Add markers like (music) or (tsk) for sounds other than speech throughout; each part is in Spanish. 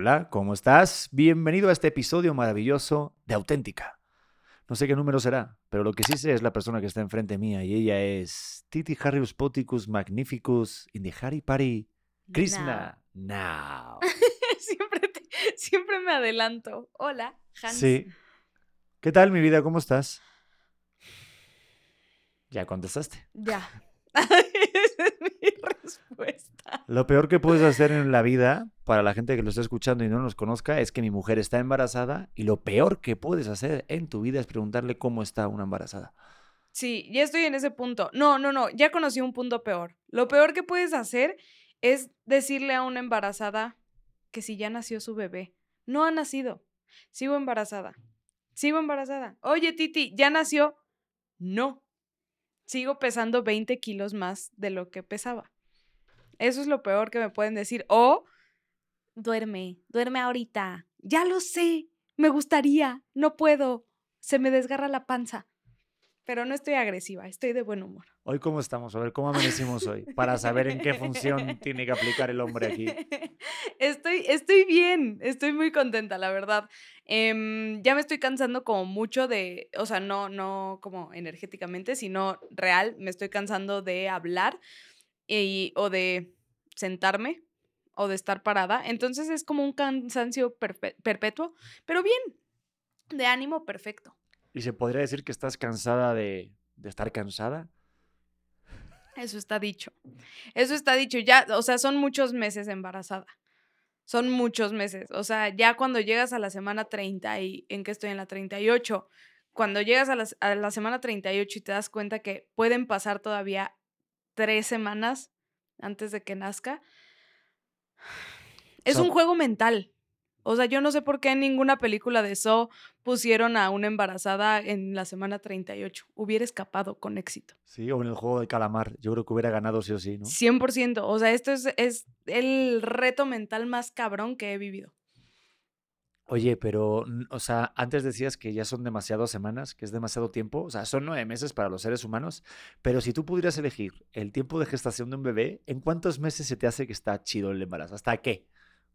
Hola, ¿cómo estás? Bienvenido a este episodio maravilloso de Auténtica. No sé qué número será, pero lo que sí sé es la persona que está enfrente mía y ella es Titi Harrius Poticus Magnificus in the Harry Party Krishna Now. (laughs) siempre, te- siempre me adelanto. Hola, Hans. Sí. ¿Qué tal, mi vida? ¿Cómo estás? Ya contestaste. Ya. (laughs) Esa es mi respuesta. Lo peor que puedes hacer en la vida, para la gente que lo está escuchando y no nos conozca, es que mi mujer está embarazada y lo peor que puedes hacer en tu vida es preguntarle cómo está una embarazada. Sí, ya estoy en ese punto. No, no, no, ya conocí un punto peor. Lo peor que puedes hacer es decirle a una embarazada que si ya nació su bebé. No ha nacido. Sigo embarazada. Sigo embarazada. Oye, Titi, ¿ya nació? No. Sigo pesando 20 kilos más de lo que pesaba. Eso es lo peor que me pueden decir. O duerme, duerme ahorita. Ya lo sé. Me gustaría. No puedo. Se me desgarra la panza. Pero no estoy agresiva, estoy de buen humor. Hoy cómo estamos, a ver cómo amanecimos hoy, para saber en qué función tiene que aplicar el hombre aquí. (laughs) Estoy, estoy bien, estoy muy contenta, la verdad. Em, ya me estoy cansando como mucho de, o sea, no, no como energéticamente, sino real, me estoy cansando de hablar y, o de sentarme o de estar parada. Entonces es como un cansancio perpe- perpetuo, pero bien, de ánimo perfecto. ¿Y se podría decir que estás cansada de, de estar cansada? Eso está dicho. Eso está dicho. Ya, o sea, son muchos meses embarazada. Son muchos meses. O sea, ya cuando llegas a la semana 30 y en que estoy en la 38, cuando llegas a, las- a la semana 38 y te das cuenta que pueden pasar todavía tres semanas antes de que nazca, es sea- un juego mental. O sea, yo no sé por qué en ninguna película de Saw pusieron a una embarazada en la semana 38. Hubiera escapado con éxito. Sí, o en el juego de calamar, yo creo que hubiera ganado sí o sí, ¿no? 100%. O sea, esto es, es el reto mental más cabrón que he vivido. Oye, pero, o sea, antes decías que ya son demasiadas semanas, que es demasiado tiempo, o sea, son nueve meses para los seres humanos, pero si tú pudieras elegir el tiempo de gestación de un bebé, ¿en cuántos meses se te hace que está chido el embarazo? ¿Hasta qué?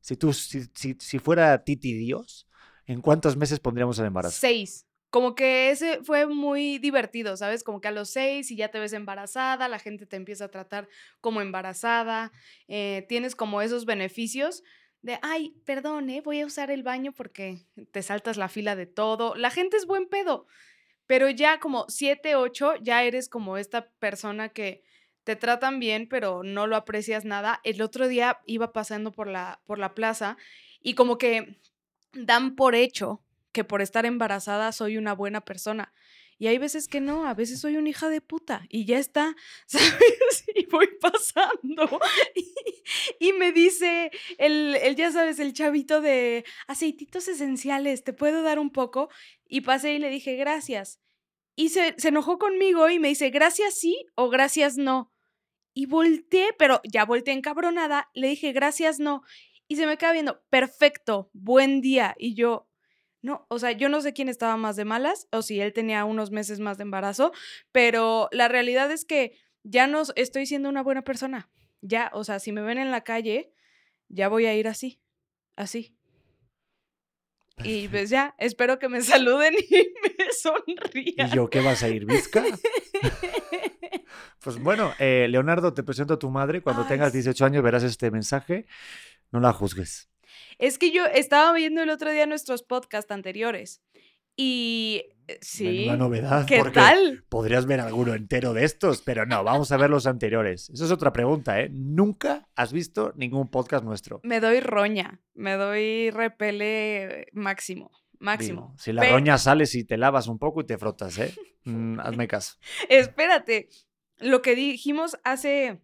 Si tú, si, si, si fuera Titi Dios, ¿en cuántos meses pondríamos el embarazo? Seis. Como que ese fue muy divertido, ¿sabes? Como que a los seis y ya te ves embarazada, la gente te empieza a tratar como embarazada, eh, tienes como esos beneficios de, ay, perdón, ¿eh? voy a usar el baño porque te saltas la fila de todo. La gente es buen pedo, pero ya como siete, ocho, ya eres como esta persona que te tratan bien, pero no lo aprecias nada. El otro día iba pasando por la, por la plaza y como que dan por hecho que por estar embarazada soy una buena persona. Y hay veces que no, a veces soy una hija de puta y ya está, (laughs) ¿sabes? Y voy pasando (laughs) y, me dice el, el, ya sabes, el chavito de aceititos esenciales, ¿te puedo dar un poco? Y pasé y le dije, gracias. Y se, se enojó conmigo y me dice, gracias sí o gracias no. Y volteé, pero ya volteé encabronada, le dije, gracias no. Y se me queda viendo, perfecto, buen día. Y yo, no, o sea, yo no sé quién estaba más de malas o si él tenía unos meses más de embarazo, pero la realidad es que ya no estoy siendo una buena persona. Ya, o sea, si me ven en la calle, ya voy a ir así, así. Y pues ya, espero que me (laughs) saluden y me sonrían. ¿Y yo qué vas a ir, Vizca? (laughs) Pues bueno, eh, Leonardo, te presento a tu madre. Cuando Ay, tengas sí. 18 años verás este mensaje. No la juzgues. Es que yo estaba viendo el otro día nuestros podcasts anteriores y eh, sí. Menuda novedad. ¿Qué tal? Podrías ver alguno entero de estos, pero no, vamos a ver los anteriores. Esa es otra pregunta, ¿eh? Nunca has visto ningún podcast nuestro. Me doy roña, me doy repele máximo, máximo. Digo, si la Pe- roña sales y te lavas un poco y te frotas, ¿eh? Mm, hazme caso. (laughs) Espérate, lo que dijimos hace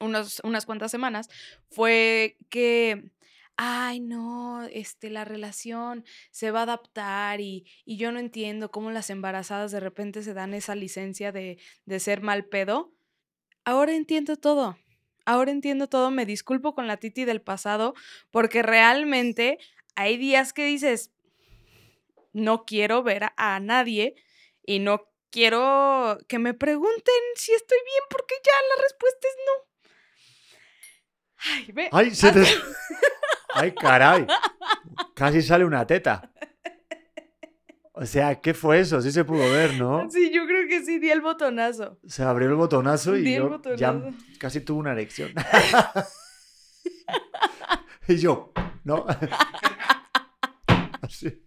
unos, unas cuantas semanas fue que, ay, no, este, la relación se va a adaptar y, y yo no entiendo cómo las embarazadas de repente se dan esa licencia de, de ser mal pedo. Ahora entiendo todo. Ahora entiendo todo. Me disculpo con la Titi del pasado porque realmente hay días que dices, no quiero ver a, a nadie y no quiero que me pregunten si estoy bien porque ya la respuesta es no. Ay, ve. ¡Ay, se (laughs) te, ¡Ay, caray! Casi sale una teta. O sea, ¿qué fue eso? Sí se pudo ver, ¿no? Sí, yo creo que sí, di el botonazo. Se abrió el botonazo y Di yo ya casi tuve una erección. (laughs) (laughs) y yo, ¿no? Así.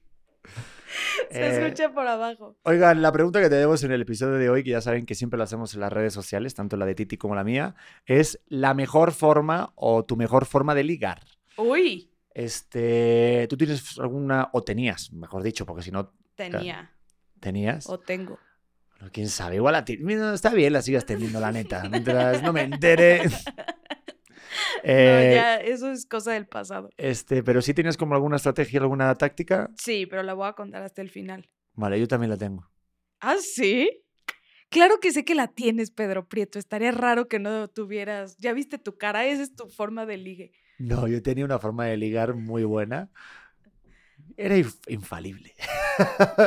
Se Eh, escucha por abajo. Oigan, la pregunta que tenemos en el episodio de hoy, que ya saben que siempre la hacemos en las redes sociales, tanto la de Titi como la mía, es la mejor forma o tu mejor forma de ligar. Uy, Este, ¿tú tienes alguna, o tenías, mejor dicho, porque si no tenía tenías? o tengo. Bueno, quién sabe, igual a ti. Mira, está bien, la sigas teniendo, la neta. (laughs) Mientras no me entere. (laughs) No, Eh, ya, eso es cosa del pasado. Este, pero sí tienes como alguna estrategia, alguna táctica. Sí, pero la voy a contar hasta el final. Vale, yo también la tengo. ¿Ah, sí? Claro que sé que la tienes, Pedro Prieto. Estaría raro que no tuvieras. Ya viste tu cara, esa es tu forma de ligue. No, yo tenía una forma de ligar muy buena. Era inf- infalible.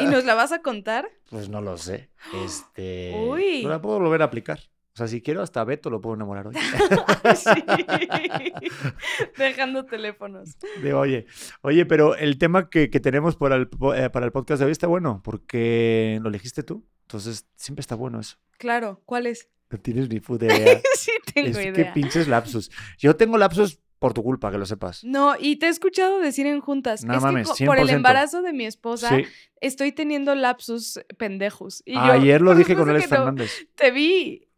¿Y nos la (laughs) vas a contar? Pues no lo sé. Este. Uy. No la puedo volver a aplicar. O sea, si quiero, hasta Beto lo puedo enamorar hoy. (laughs) sí. (laughs) Dejando teléfonos. De, oye, oye, pero el tema que, que tenemos para el, eh, para el podcast de hoy está bueno, porque lo elegiste tú. Entonces, siempre está bueno eso. Claro, ¿cuál es? No tienes ni puta (laughs) idea. sí, tengo es que idea. pinches lapsus. Yo tengo lapsus por tu culpa, que lo sepas. No, y te he escuchado decir en juntas. No es mames, que por el 100%. embarazo de mi esposa Sí. estoy teniendo lapsus pendejos. Y yo, Ayer lo "Por dije con Alex Fernández. Te vi,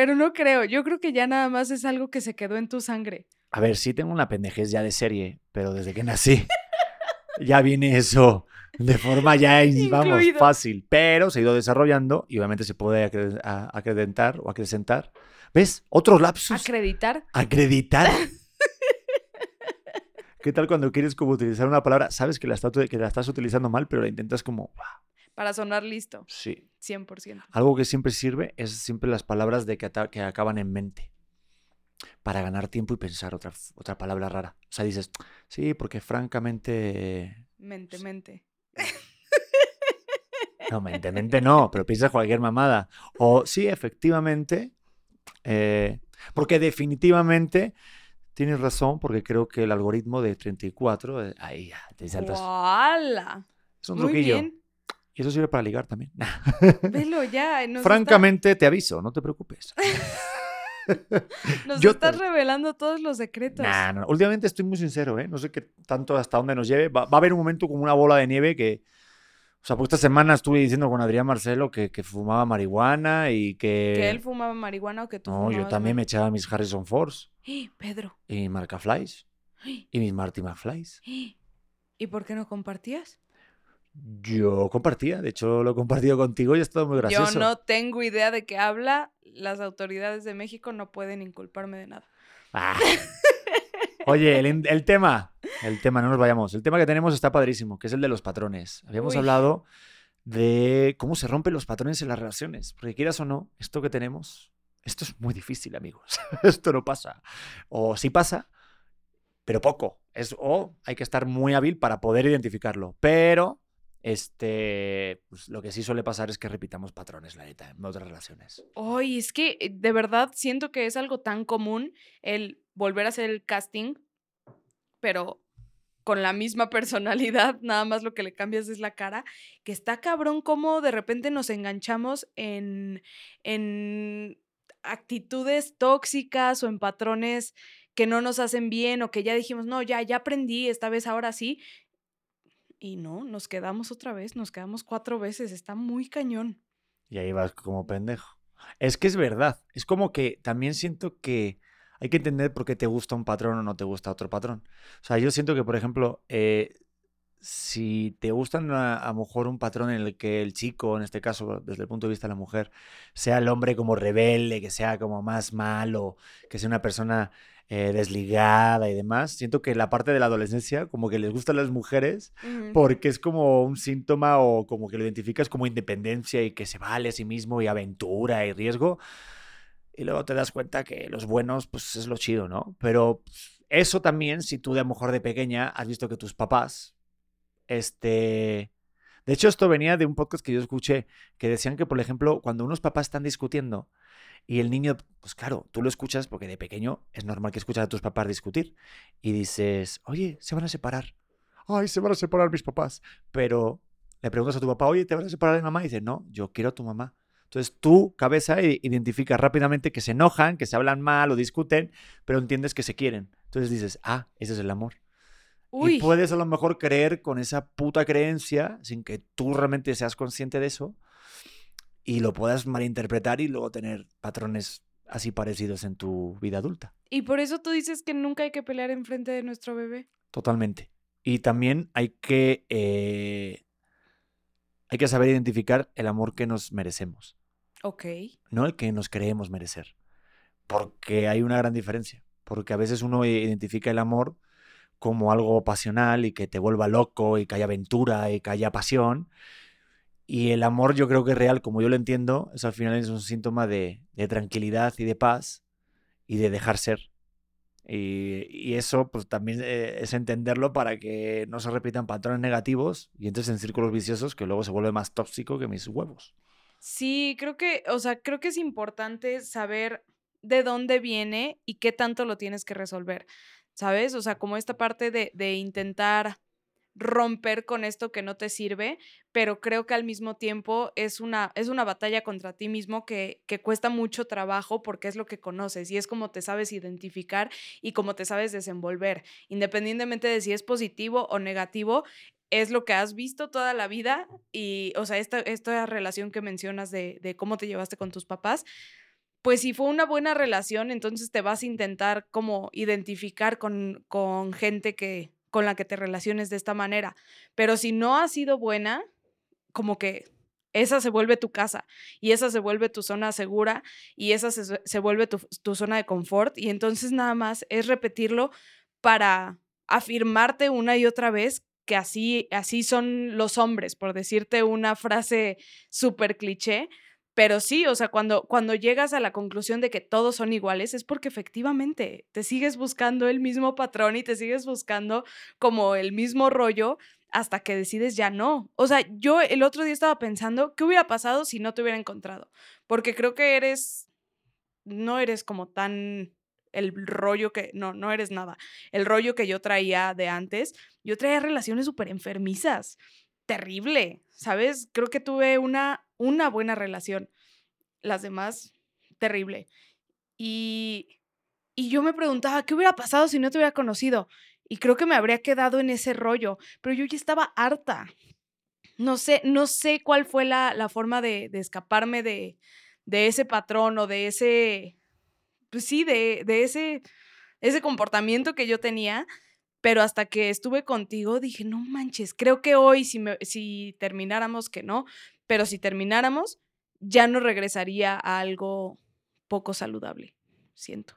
pero no creo. Yo creo que ya nada más es algo que se quedó en tu sangre. A ver, sí tengo una pendejez ya de serie, pero desde que nací (laughs) ya viene eso de forma ya, vamos, fácil. Pero se ha ido desarrollando y obviamente se puede acre- acredentar o acrecentar. ¿Ves? Otros lapsus. Acreditar. Acreditar. (laughs) ¿Qué tal cuando quieres como utilizar una palabra? Sabes que la, estás, que la estás utilizando mal, pero la intentas como... "Ah, Para sonar listo. Sí. 100%. Algo que siempre sirve es siempre las palabras de que, que acaban en mente. Para ganar tiempo y pensar otra, otra palabra rara. O sea, dices, sí, porque francamente... Mente, mente. No, mente, mente no, pero piensas cualquier mamada. O sí, efectivamente. eh, porque definitivamente tienes razón, porque creo que el algoritmo de 34, eh, ahí ya, te saltas. ¡Wala! Es un Muy truquillo. bien. Y eso sirve para ligar también. Velo ya. Nos Francamente, te aviso, no te preocupes. está- (laughs) nos yo estás te- revelando todos los secretos. Nah, no, Últimamente estoy muy sincero, ¿eh? No sé qué tanto hasta dónde nos lleve. Va, va a haber un momento como una bola de nieve que. O sea, pues esta semana estuve diciendo con Adrián Marcelo que, que fumaba marihuana y que. ¿Que él fumaba marihuana o que tú No, yo también me echaba mis Harrison Force ¡Eh, Pedro! y mis Marca Flies ¡Eh! y mis Marty McFlies. ¿Y por qué no compartías? Yo compartía, de hecho lo he compartido contigo y ha estado muy gracioso. Yo no tengo idea de qué habla. Las autoridades de México no pueden inculparme de nada. Ah. Oye, el, el tema, el tema, no nos vayamos. El tema que tenemos está padrísimo, que es el de los patrones. Habíamos Uy. hablado de cómo se rompen los patrones en las relaciones. Porque quieras o no, esto que tenemos, esto es muy difícil, amigos. (laughs) esto no pasa. O sí pasa, pero poco. Es, o hay que estar muy hábil para poder identificarlo. Pero este, pues, lo que sí suele pasar es que repitamos patrones, la neta, en otras relaciones. Ay, es que eh, de verdad siento que es algo tan común el volver a hacer el casting, pero con la misma personalidad, (laughs) nada más lo que le cambias es la cara, que está cabrón como de repente nos enganchamos en, en actitudes tóxicas o en patrones que no nos hacen bien o que ya dijimos, no, ya, ya aprendí, esta vez ahora sí. Y no, nos quedamos otra vez, nos quedamos cuatro veces, está muy cañón. Y ahí vas como pendejo. Es que es verdad. Es como que también siento que hay que entender por qué te gusta un patrón o no te gusta otro patrón. O sea, yo siento que, por ejemplo, eh, si te gustan a, a lo mejor un patrón en el que el chico, en este caso, desde el punto de vista de la mujer, sea el hombre como rebelde, que sea como más malo, que sea una persona eh, desligada y demás, siento que la parte de la adolescencia, como que les gustan las mujeres, porque es como un síntoma o como que lo identificas como independencia y que se vale a sí mismo y aventura y riesgo. Y luego te das cuenta que los buenos, pues es lo chido, ¿no? Pero eso también, si tú de a lo mejor de pequeña has visto que tus papás, este... De hecho, esto venía de un podcast que yo escuché que decían que, por ejemplo, cuando unos papás están discutiendo Y el niño, pues claro, tú lo escuchas porque de pequeño es normal que escuchas a tus papás discutir y dices, oye, se van a separar. Ay, se van a separar mis papás. Pero le preguntas a tu papá, oye, ¿te vas a separar de mamá? Y dice, no, yo quiero a tu mamá. Entonces tu cabeza identifica rápidamente que se enojan, que se hablan mal o discuten, pero entiendes que se quieren. Entonces dices, ah, ese es el amor. Y puedes a lo mejor creer con esa puta creencia, sin que tú realmente seas consciente de eso, y lo puedas malinterpretar y luego tener patrones así parecidos en tu vida adulta. Y por eso tú dices que nunca hay que pelear en frente de nuestro bebé. Totalmente. Y también hay que, eh, hay que saber identificar el amor que nos merecemos. Ok. No el que nos creemos merecer. Porque hay una gran diferencia. Porque a veces uno identifica el amor como algo pasional y que te vuelva loco y que haya aventura y que haya pasión. Y el amor yo creo que es real, como yo lo entiendo, es al final es un síntoma de, tranquilidad y de paz y de dejar ser. Y, eso pues también eh, es entenderlo para que no se repitan patrones negativos y entres en círculos viciosos que luego se vuelve más tóxico que mis huevos. Sí, creo que, o sea, creo que es importante saber de dónde viene y qué tanto lo tienes que resolver. ¿sabes? O sea, como esta parte de, de intentar romper con esto que no te sirve, pero creo que al mismo tiempo es una, es una batalla contra ti mismo que, que, cuesta mucho trabajo porque es lo que conoces y es como te sabes identificar y como te sabes desenvolver, independientemente de si es positivo o negativo. Es lo que has visto toda la vida y, o sea, esta, esta relación que mencionas de, de cómo te llevaste con tus papás, pues si fue una buena relación, entonces te vas a intentar como identificar con, con gente que, con la que te relaciones de esta manera. Pero si no ha sido buena, como que esa se vuelve tu casa y esa se vuelve tu zona segura y esa se, se vuelve tu, tu, zona de confort y entonces nada más es repetirlo para afirmarte una y otra vez que así, así son los hombres, por decirte una frase súper cliché, pero sí, o sea, cuando, cuando llegas a la conclusión de que todos son iguales, es porque efectivamente te sigues buscando el mismo patrón y te sigues buscando como el mismo rollo hasta que decides ya no. O sea, yo el otro día estaba pensando, ¿qué hubiera pasado si no te hubiera encontrado? Porque creo que eres, no eres como tan el rollo que, no, no eres nada, el rollo que yo traía de antes, yo traía relaciones súper enfermizas, terrible, ¿sabes? Creo que tuve una una buena relación. Las demás, terrible. Y, y yo me preguntaba, ¿qué hubiera pasado si no te hubiera conocido? Y creo que me habría quedado en ese rollo, pero yo ya estaba harta. No sé, no sé cuál fue la, la forma de, de escaparme de, de, ese patrón o de ese, pues sí, de, de ese, ese comportamiento que yo tenía, pero hasta que estuve contigo dije, no manches, creo que hoy si, me, si termináramos que no, pero si termináramos, ya no regresaría a algo poco saludable, siento.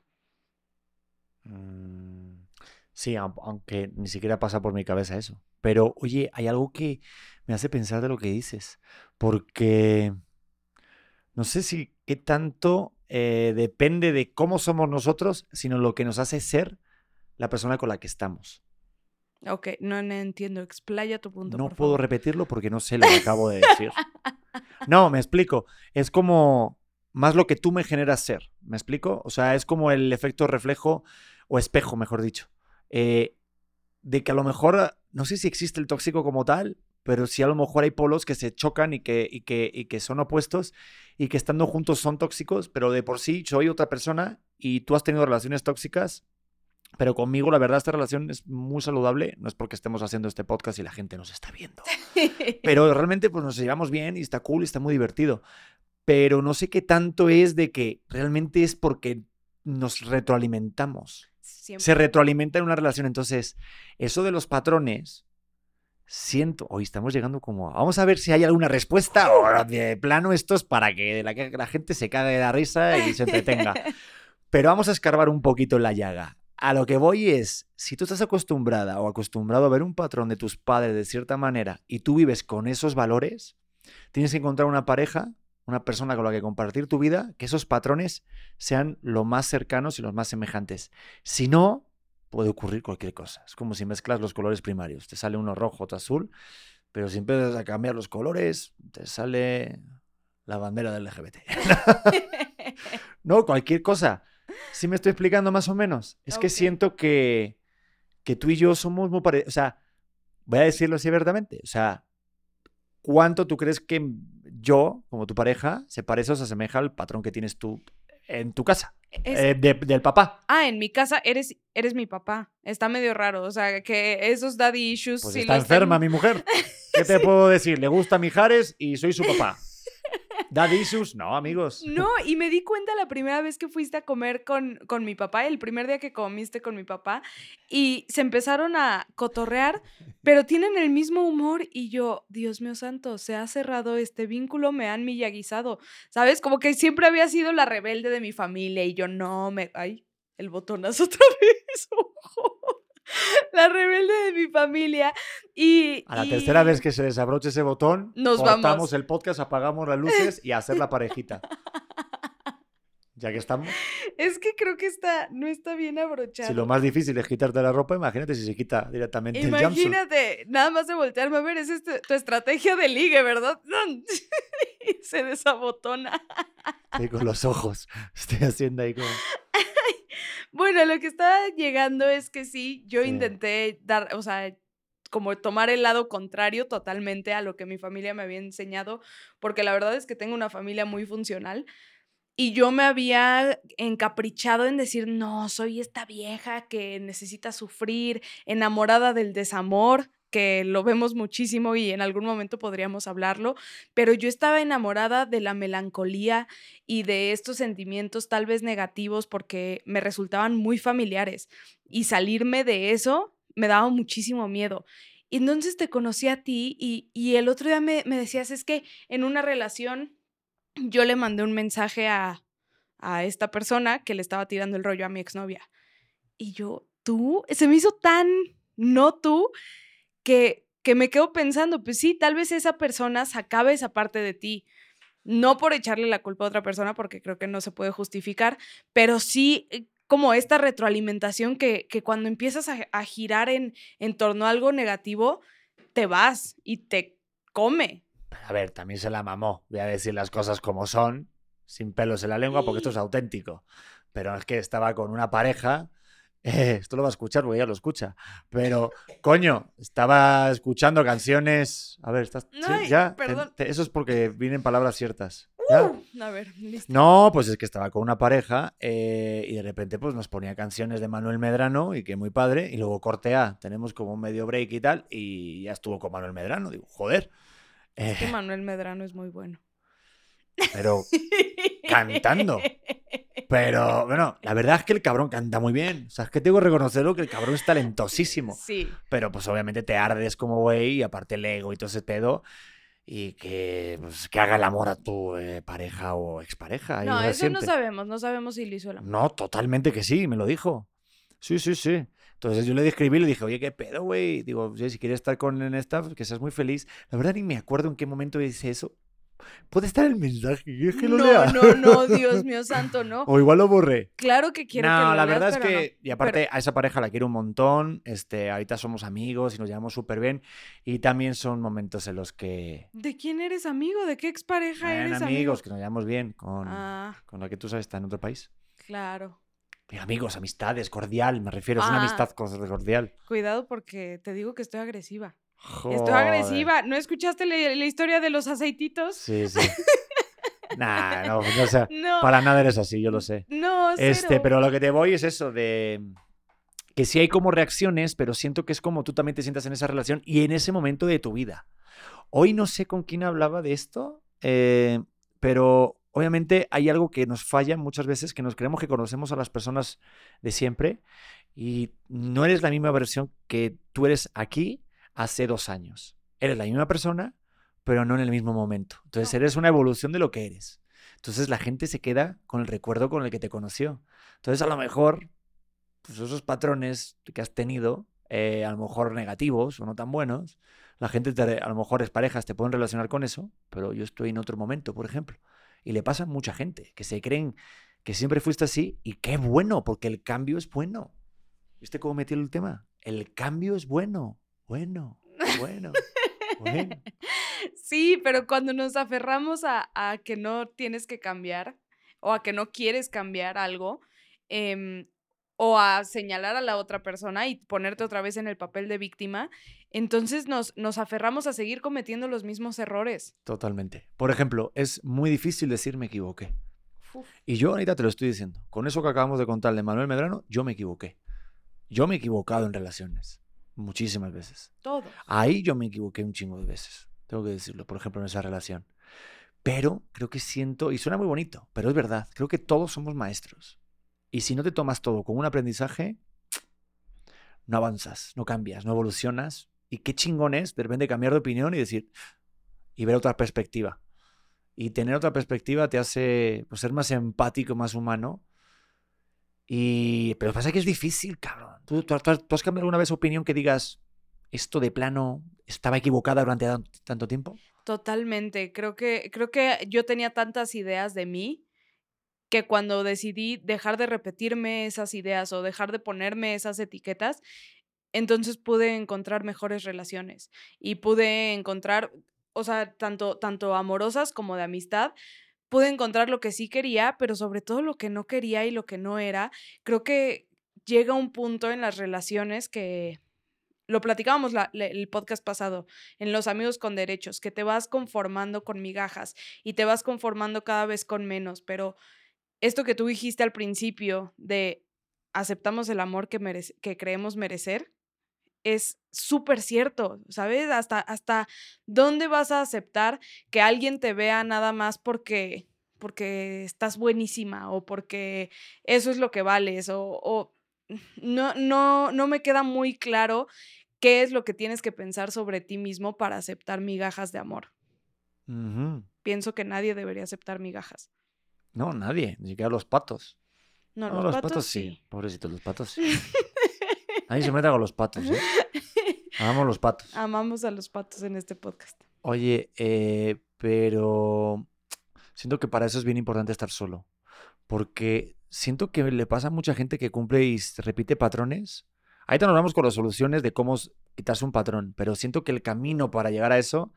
Mm, sí, aunque ni siquiera pasa por mi cabeza eso. Pero oye, hay algo que me hace pensar de lo que dices, porque no sé si qué tanto eh, depende de cómo somos nosotros, sino lo que nos hace ser la persona con la que estamos. Ok, no, entiendo. Explaya tu punto. No puedo repetirlo porque no sé lo que acabo de decir. (laughs) No, me explico. Es como más lo que tú me generas ser. ¿Me explico? O sea, es como el efecto reflejo o espejo, mejor dicho. Eh, de que a lo mejor, no sé si existe el tóxico como tal, pero sí a lo mejor hay polos que se chocan y que, y que, y que son opuestos y que estando juntos son tóxicos, pero de por sí soy otra persona y tú has tenido relaciones tóxicas pero conmigo, la verdad, esta relación es muy saludable. No es porque estemos haciendo este podcast y la gente nos está viendo. (laughs) Pero realmente, pues nos llevamos bien y está cool y está muy divertido. Pero no sé qué tanto es de que realmente es porque nos retroalimentamos. Se retroalimenta en una relación. Entonces, eso de los patrones, siento, hoy estamos llegando como, vamos a ver si hay alguna respuesta (laughs) o de plano esto es para que la, la gente se cague de la risa y se entretenga. (laughs) Pero vamos a escarbar un poquito en la llaga a lo que voy es, si tú estás acostumbrada o acostumbrado a ver un patrón de tus padres de cierta manera y tú vives con esos valores, tienes que encontrar una pareja, una persona con la que compartir tu vida, que esos patrones sean lo más cercanos y los más semejantes. Si no, puede ocurrir cualquier cosa. Es como si mezclas los colores primarios. Te sale uno rojo, otro azul, pero si empiezas a cambiar los colores, te sale la bandera del LGBT. (laughs) (laughs) No, cualquier cosa. ¿Sí me estoy explicando más o menos? Es que siento que, que tú y yo somos muy parecidos. O sea, voy a decirlo así abiertamente. O sea, ¿cuánto tú crees que yo, como tu pareja, se parece o se asemeja al patrón que tienes tú en tu casa? Es- Eh, de- del papá. Ah, en mi casa eres, eres mi papá. Está medio raro. O sea, que esos daddy issues. Pues sí está enferma mi mujer. (laughs) ¿Qué te puedo decir? Le gusta Mijares y soy su papá. ¿Daddy issues? No, amigos. (laughs) No, y me di cuenta la primera vez que fuiste a comer con, con mi papá, el primer día que comiste con mi papá, y se empezaron a cotorrear, pero tienen el mismo humor y yo, Dios mío santo, se ha cerrado este vínculo, me han millaguizado, ¿sabes? Como que siempre había sido la rebelde de mi familia y yo no me... Ay, el botonazo (laughs) otra vez. (laughs) La rebelde de mi familia y... A la y- tercera vez que se desabroche ese botón, Nos cortamos vamos. el podcast, apagamos las luces y a hacer la parejita. (laughs) Ya que estamos. Es que creo que está, no está bien abrochado. Si lo más difícil es quitarte la ropa, imagínate si se quita directamente el jumpsuit. Imagínate, nada más de voltearme a ver, esa es tu, tu estrategia de ligue, ¿verdad? (laughs) Y se desabotona. Ahí con los ojos. Estoy haciendo ahí como. Bueno, lo que estaba llegando es que sí, yo Sí. intenté dar, o sea, como tomar el lado contrario totalmente a lo que mi familia me había enseñado, porque la verdad es que tengo una familia muy funcional. Y yo me había encaprichado en decir, no, soy esta vieja que necesita sufrir, enamorada del desamor, que lo vemos muchísimo y en algún momento podríamos hablarlo, pero yo estaba enamorada de la melancolía y de estos sentimientos tal vez negativos porque me resultaban muy familiares y salirme de eso me daba muchísimo miedo. Entonces te conocí a ti y, y el otro día me, me decías, es que en una relación yo le mandé un mensaje a, a esta persona que le estaba tirando el rollo a mi exnovia. Y yo, tú, se me hizo tan no tú que, que me quedo pensando, pues sí, tal vez esa persona sacaba esa parte de ti. No por echarle la culpa a otra persona, porque creo que no se puede justificar, pero sí eh, como esta retroalimentación que, que cuando empiezas a, a girar en, en torno a algo negativo, te vas y te come. A ver, también se la mamó. Voy a decir las cosas como son, sin pelos en la lengua, porque esto es auténtico. Pero es que estaba con una pareja. Eh, esto lo va a escuchar porque ya lo escucha. Pero, coño, estaba escuchando canciones. A ver, ¿estás. sí, ya. perdón. te- eso es porque vienen palabras ciertas. ¿Ya? Uh, a ver, listo. No, pues es que estaba con una pareja eh, y de repente pues nos ponía canciones de Manuel Medrano y que muy padre. Y luego corte A, tenemos como un medio break y tal. Y ya estuvo con Manuel Medrano. Digo, joder. Es que Eh, Manuel Medrano es muy bueno. Pero Cantando. Pero, bueno, la verdad es que el cabrón canta muy bien. O sea, es que tengo que reconocerlo que el cabrón es talentosísimo. Sí. Pero pues obviamente te ardes como güey y aparte el ego y todo ese pedo. Y que, pues, que haga el amor a tu eh, pareja o expareja. No, eso no sabemos, no sabemos si lo hizo el amor. No, totalmente que sí, me lo dijo. Sí, sí, sí. Entonces yo le escribí y le dije, oye, ¿qué pedo, güey? Digo, si quieres estar con en esta, pues, que seas muy feliz. La verdad ni me acuerdo en qué momento dice eso. Puede estar el mensaje, ¿quieres que lo no, lea? no, no, (laughs) Dios mío santo, no. o igual lo borré. Claro que quiero no, que lo la leas, verdad es pero que, no. y aparte a esa pareja la quiero un montón, este, ahorita somos amigos y nos llevamos súper bien, y también son momentos en los que ¿De quién eres amigo? ¿De qué expareja eran eres amigos, amigo? que nos llevamos bien con, Ah, con la que tú sabes está en otro país. claro. Pero amigos, amistades, cordial, me refiero, es una Ah. amistad cordial. Cuidado porque te digo que estoy agresiva. Estoy Joder. agresiva. ¿No escuchaste la, la historia de los aceititos? Sí, sí. (laughs) nah, no, no, o sea, No. para nada eres así, yo lo sé. No, Este, cero. pero lo que te voy es eso de que sí hay como reacciones, pero siento que es como tú también te sientas en esa relación y en ese momento de tu vida. Hoy no sé con quién hablaba de esto, eh, pero obviamente hay algo que nos falla muchas veces, que nos creemos que conocemos a las personas de siempre y no eres la misma versión que tú eres aquí hace dos años. Eres la misma persona, pero no en el mismo momento. Entonces eres una evolución de lo que eres. Entonces la gente se queda con el recuerdo con el que te conoció. Entonces a lo mejor pues esos patrones que has tenido, eh, a lo mejor negativos o no tan buenos, la gente, te- a lo mejor es parejas, te pueden relacionar con eso, pero yo estoy en otro momento, por ejemplo. Y le pasa a mucha gente que se creen que siempre fuiste así y qué bueno, porque el cambio es bueno. ¿Viste cómo metí el tema? El cambio es bueno, bueno, bueno, (laughs) bueno. Sí, pero cuando nos aferramos a, a que no tienes que cambiar, o a que no quieres cambiar algo, em, o a señalar a la otra persona y ponerte otra vez en el papel de víctima, entonces nos, nos aferramos a seguir cometiendo los mismos errores. Totalmente. Por ejemplo, es muy difícil decir me equivoqué. Y yo ahorita te lo estoy diciendo. Con eso que acabamos de contar de Manuel Medrano, yo me equivoqué. Yo me he equivocado en relaciones. Muchísimas veces. Todo. Ahí yo me equivoqué un chingo de veces. Tengo que decirlo. Por ejemplo, en esa relación. Pero creo que siento, y suena muy bonito, pero es verdad, creo que todos somos maestros. Y si no te tomas todo como un aprendizaje, (tsk) no avanzas, no cambias, no evolucionas. Y qué chingón es de repente cambiar de opinión y decir, y ver otra perspectiva. Y tener otra perspectiva te hace pues, ser más empático, más humano. Y, pero pasa que es difícil, cabrón. ¿Tú, has cambiado alguna vez opinión que digas, esto de plano estaba equivocada durante tanto tiempo? Totalmente. Creo que, creo que yo tenía tantas ideas de mí que cuando decidí dejar de repetirme esas ideas o dejar de ponerme esas etiquetas, entonces pude encontrar mejores relaciones y pude encontrar, o sea, tanto, tanto amorosas como de amistad, pude encontrar lo que sí quería, pero sobre todo lo que no quería y lo que no era. Creo que llega un punto en las relaciones que lo platicábamos el podcast pasado, en Los Amigos con Derechos, que te vas conformando con migajas y te vas conformando cada vez con menos, pero esto que tú dijiste al principio de aceptamos el amor que, que creemos merecer, es súper cierto, ¿sabes? Hasta, hasta dónde vas a aceptar que alguien te vea nada más porque, porque estás buenísima o porque eso es lo que vales o no, no, no me queda muy claro qué es lo que tienes que pensar sobre ti mismo para aceptar migajas de amor. Pienso que nadie debería aceptar migajas. No, nadie, ni siquiera los patos. No, los, patos, sí. Pobrecitos, los patos sí. (laughs) Nadie se meta con los patos, ¿eh? (laughs) Amamos los patos. Amamos a los patos en este podcast. Oye, eh, pero siento que para eso es bien importante estar solo. Porque siento que le pasa a mucha gente que cumple y repite patrones. Ahorita nos vamos con las soluciones de cómo quitarse un patrón, pero siento que el camino para llegar a eso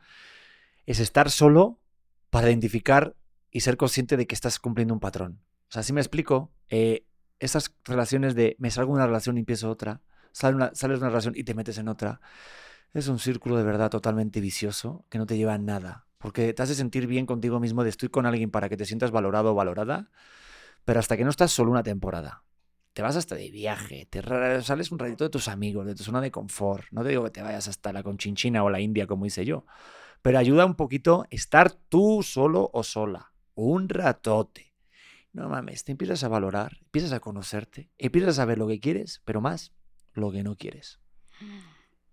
es estar solo para identificar y ser consciente de que estás cumpliendo un patrón. O sea, si me explico, eh, esas relaciones de me salgo de una relación y empiezo otra, sales una, sales de una relación y te metes en otra, es un círculo de verdad totalmente vicioso que no te lleva a nada. Porque te hace sentir bien contigo mismo de estoy con alguien para que te sientas valorado o valorada, pero hasta que no estás solo una temporada, te vas hasta de viaje, te sales un ratito de tus amigos, de tu zona de confort. No te digo que te vayas hasta la Conchinchina o la India, como hice yo, pero ayuda un poquito estar tú solo o sola, un ratote. No mames, te empiezas a valorar, empiezas a conocerte, empiezas a saber lo que quieres, pero más lo que no quieres.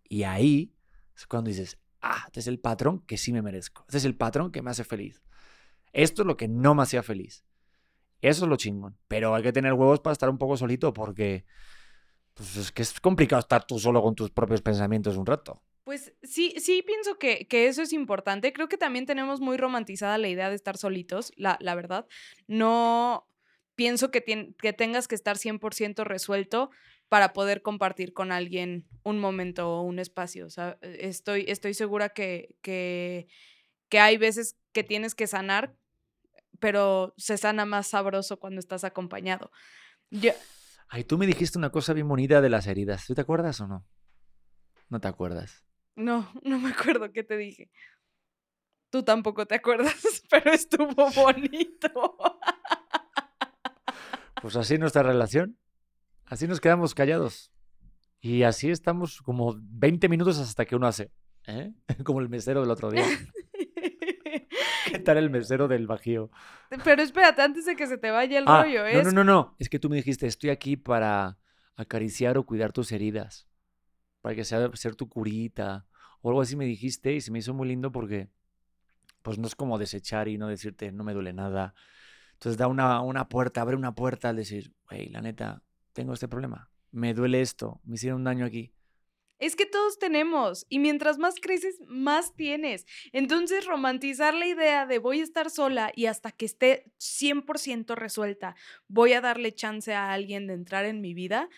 Y ahí es cuando dices, ah, este es el patrón que sí me merezco, este es el patrón que me hace feliz. Esto es lo que no me hacía feliz. Eso es lo chingón. Pero hay que tener huevos para estar un poco solito porque pues, es que es complicado estar tú solo con tus propios pensamientos un rato. Pues sí, sí pienso que, que, eso es importante. Creo que también tenemos muy romantizada la idea de estar solitos, la, la verdad. No pienso que, que tengas que estar 100% resuelto para poder compartir con alguien un momento o un espacio. Estoy, estoy segura que, que, que hay veces que tienes que sanar pero se sana más sabroso cuando estás acompañado. Ay, tú me dijiste una cosa bien bonita de las heridas. ¿Tú te acuerdas o no? No te acuerdas. No, no me acuerdo qué te dije. Tú tampoco te acuerdas, (laughs) pero estuvo bonito. (laughs) Pues así nuestra relación. Así nos quedamos callados. Y así estamos como 20 minutos hasta que uno hace. ¿eh? (laughs) Como el mesero del otro día. ¿Qué tal el mesero del Bajío? Pero espérate, antes de que se te vaya el ah, rollo, ¿es? No, no, no, no. Es que tú me dijiste, estoy aquí para acariciar o cuidar tus heridas. Para que sea ser tu curita. O algo así me dijiste y se me hizo muy lindo porque pues no es como desechar y no decirte no me duele nada. Entonces da una, una puerta, abre una puerta al decir, hey, la neta, tengo este problema. Me duele esto, me hicieron un daño aquí. Es que todos tenemos y mientras más creces, más tienes. Entonces, romantizar la idea de voy a estar sola y hasta que esté 100% resuelta, voy a darle chance a alguien de entrar en mi vida,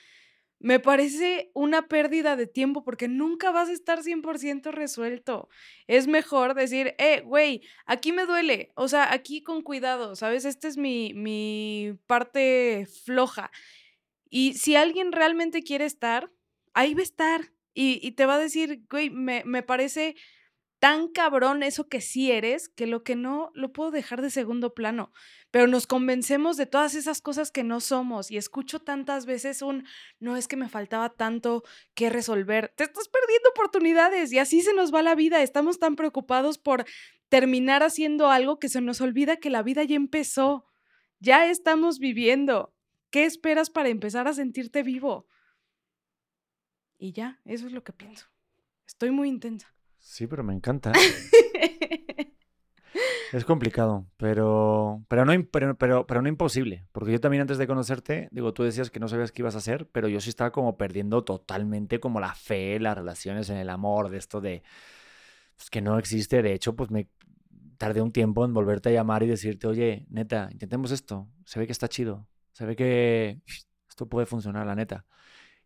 me parece una pérdida de tiempo porque nunca vas a estar 100% resuelto. Es mejor decir, eh, güey, aquí me duele, o sea, aquí con cuidado, ¿sabes? Esta es mi, mi parte floja. Y si alguien realmente quiere estar, ahí va a estar. Y, te va a decir, güey, me, me parece tan cabrón eso que sí eres, que lo que no lo puedo dejar de segundo plano. Pero nos convencemos de todas esas cosas que no somos y escucho tantas veces un, no es que me faltaba tanto que resolver. Te estás perdiendo oportunidades y así se nos va la vida. Estamos tan preocupados por terminar haciendo algo que se nos olvida que la vida ya empezó. Ya estamos viviendo. ¿Qué esperas para empezar a sentirte vivo? Y ya, eso es lo que pienso. Estoy muy intensa. Sí, pero me encanta. (laughs) es complicado, pero, pero, no, pero, pero, pero no imposible. Porque yo también antes de conocerte, digo, tú decías que no sabías qué ibas a hacer, pero yo sí estaba como perdiendo totalmente como la fe, las relaciones en el amor, de esto de pues, que no existe. De hecho, pues me tardé un tiempo en volverte a llamar y decirte, oye, neta, intentemos esto. Se ve que está chido. Se ve que (sniffs) esto puede funcionar, la neta.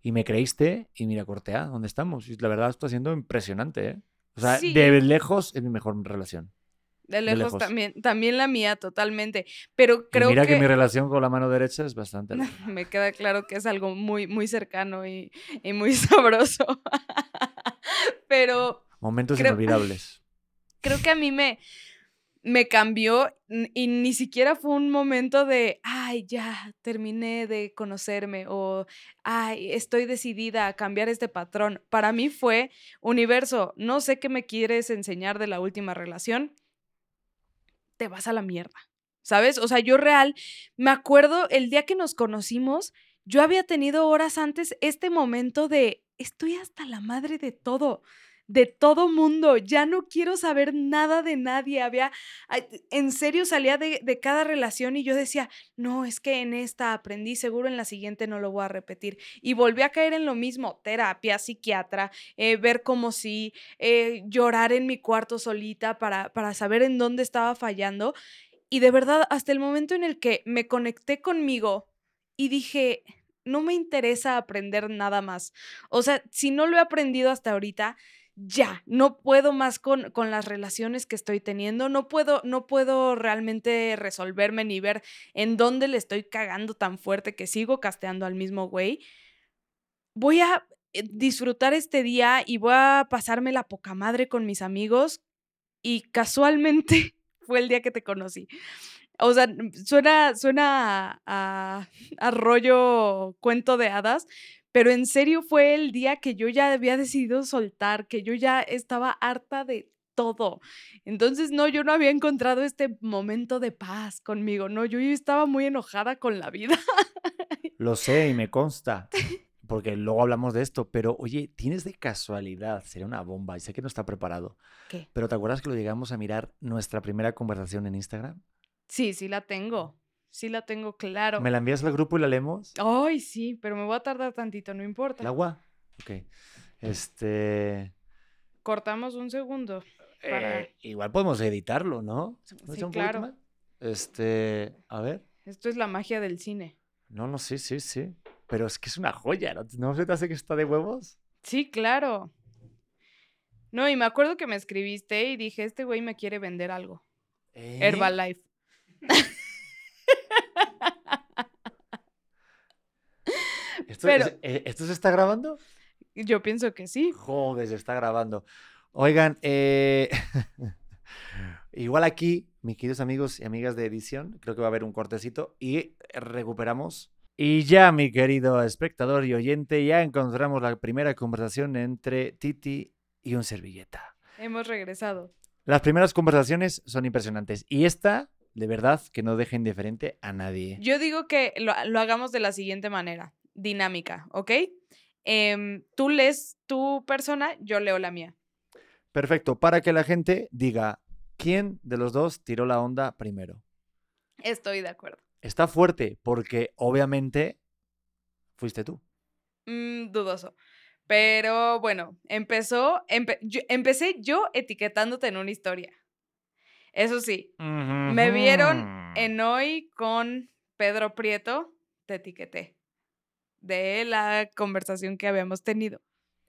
Y me creíste y mira, cortea, ¿dónde estamos? Y la verdad está siendo impresionante, ¿eh? O sea, de lejos es mi mejor relación. De lejos, también, también la mía, totalmente. Pero creo mira que... mi relación con la mano derecha es bastante. (laughs) Me queda claro que es algo muy, muy cercano y, muy (laughs) sabroso. (laughs) Pero. Momentos inolvidables. Creo que a mí me, me cambió y ni siquiera fue un momento de, ay, ya terminé de conocerme o, ay, estoy decidida a cambiar este patrón. Para mí fue, universo, no sé qué me quieres enseñar de la última relación, te vas a la mierda, ¿sabes? O sea, yo real, me acuerdo el día que nos conocimos, yo había tenido horas antes este momento de, estoy hasta la madre de todo de todo mundo, ya no quiero saber nada de nadie, había, en serio salía de, cada relación y yo decía, no, es que en esta aprendí, seguro en la siguiente no lo voy a repetir. Y volví a caer en lo mismo, terapia, psiquiatra, eh, ver como si, eh, llorar en mi cuarto solita para, para saber en dónde estaba fallando. Y de verdad, hasta el momento en el que me conecté conmigo y dije, no me interesa aprender nada más. O sea, si no lo he aprendido hasta ahorita, ya, no puedo más con, con, las relaciones que estoy teniendo, no puedo, no puedo realmente resolverme ni ver en dónde le estoy cagando tan fuerte que sigo casteando al mismo güey. Voy a eh, disfrutar este día y voy a pasarme la poca madre con mis amigos y casualmente (laughs) fue el día que te conocí. O sea, suena, suena a, a rollo cuento de hadas, pero en serio fue el día que yo ya había decidido soltar, que yo ya estaba harta de todo. Entonces, no, yo no había encontrado este momento de paz conmigo, no, yo estaba muy enojada con la vida. (laughs) Lo sé y me consta, (laughs) porque luego hablamos de esto, pero oye, tienes de casualidad, sería una bomba, y sé que no está preparado. ¿Qué? Pero ¿te acuerdas que lo llegamos a mirar nuestra primera conversación en Instagram? Sí, sí la tengo. Sí la tengo claro. ¿Me la envías al grupo y la leemos? Ay, sí, pero me voy a tardar tantito, no importa. ¿El agua? Ok. Este... Cortamos un segundo. Eh, igual podemos editarlo, ¿no? Sí, claro. Este, a ver. Esto es la magia del cine. No, no, sí, sí, sí. Pero es que es una joya, ¿no? ¿No se te hace que está de huevos? Sí, claro. No, y me acuerdo que me escribiste y dije, este güey me quiere vender algo. ¿Eh? Herbalife. (laughs) Eh, ¿Esto, se está grabando? Yo pienso que sí. Joder, se está grabando. Oigan, eh, (laughs) igual aquí, mis queridos amigos y amigas de edición, creo que va a haber un cortecito y recuperamos. Y ya, mi querido espectador y oyente, ya encontramos la primera conversación entre Titi y un servilleta. Hemos regresado. Las primeras conversaciones son impresionantes. Y esta, de verdad, que no deja indiferente a nadie. Yo digo que lo, lo hagamos de la siguiente manera dinámica, ¿ok? Em, tú lees tu persona, yo leo la mía. Perfecto, para que la gente diga quién de los dos tiró la onda primero. Estoy de acuerdo. Está fuerte porque obviamente fuiste tú. Mm, dudoso. Pero bueno, empezó, empecé yo etiquetándote en una historia. Eso sí, me vieron en hoy con Pedro Prieto, te etiqueté. De la conversación que habíamos tenido.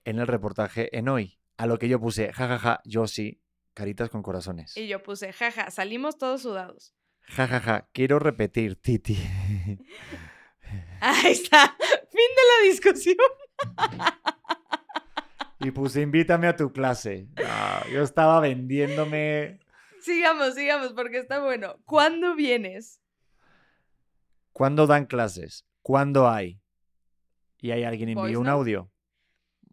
En el reportaje en hoy. A lo que yo puse, jajaja, yo sí, caritas con corazones. Y yo puse, jaja, salimos todos sudados. Jajaja, quiero repetir, Titi. (laughs) Ahí está, fin de la discusión. y puse, invítame a tu clase. No, yo estaba vendiéndome. Sigamos, sigamos, porque está bueno. ¿Cuándo vienes? ¿Cuándo dan clases? ¿Cuándo hay? Y hay alguien envió un audio.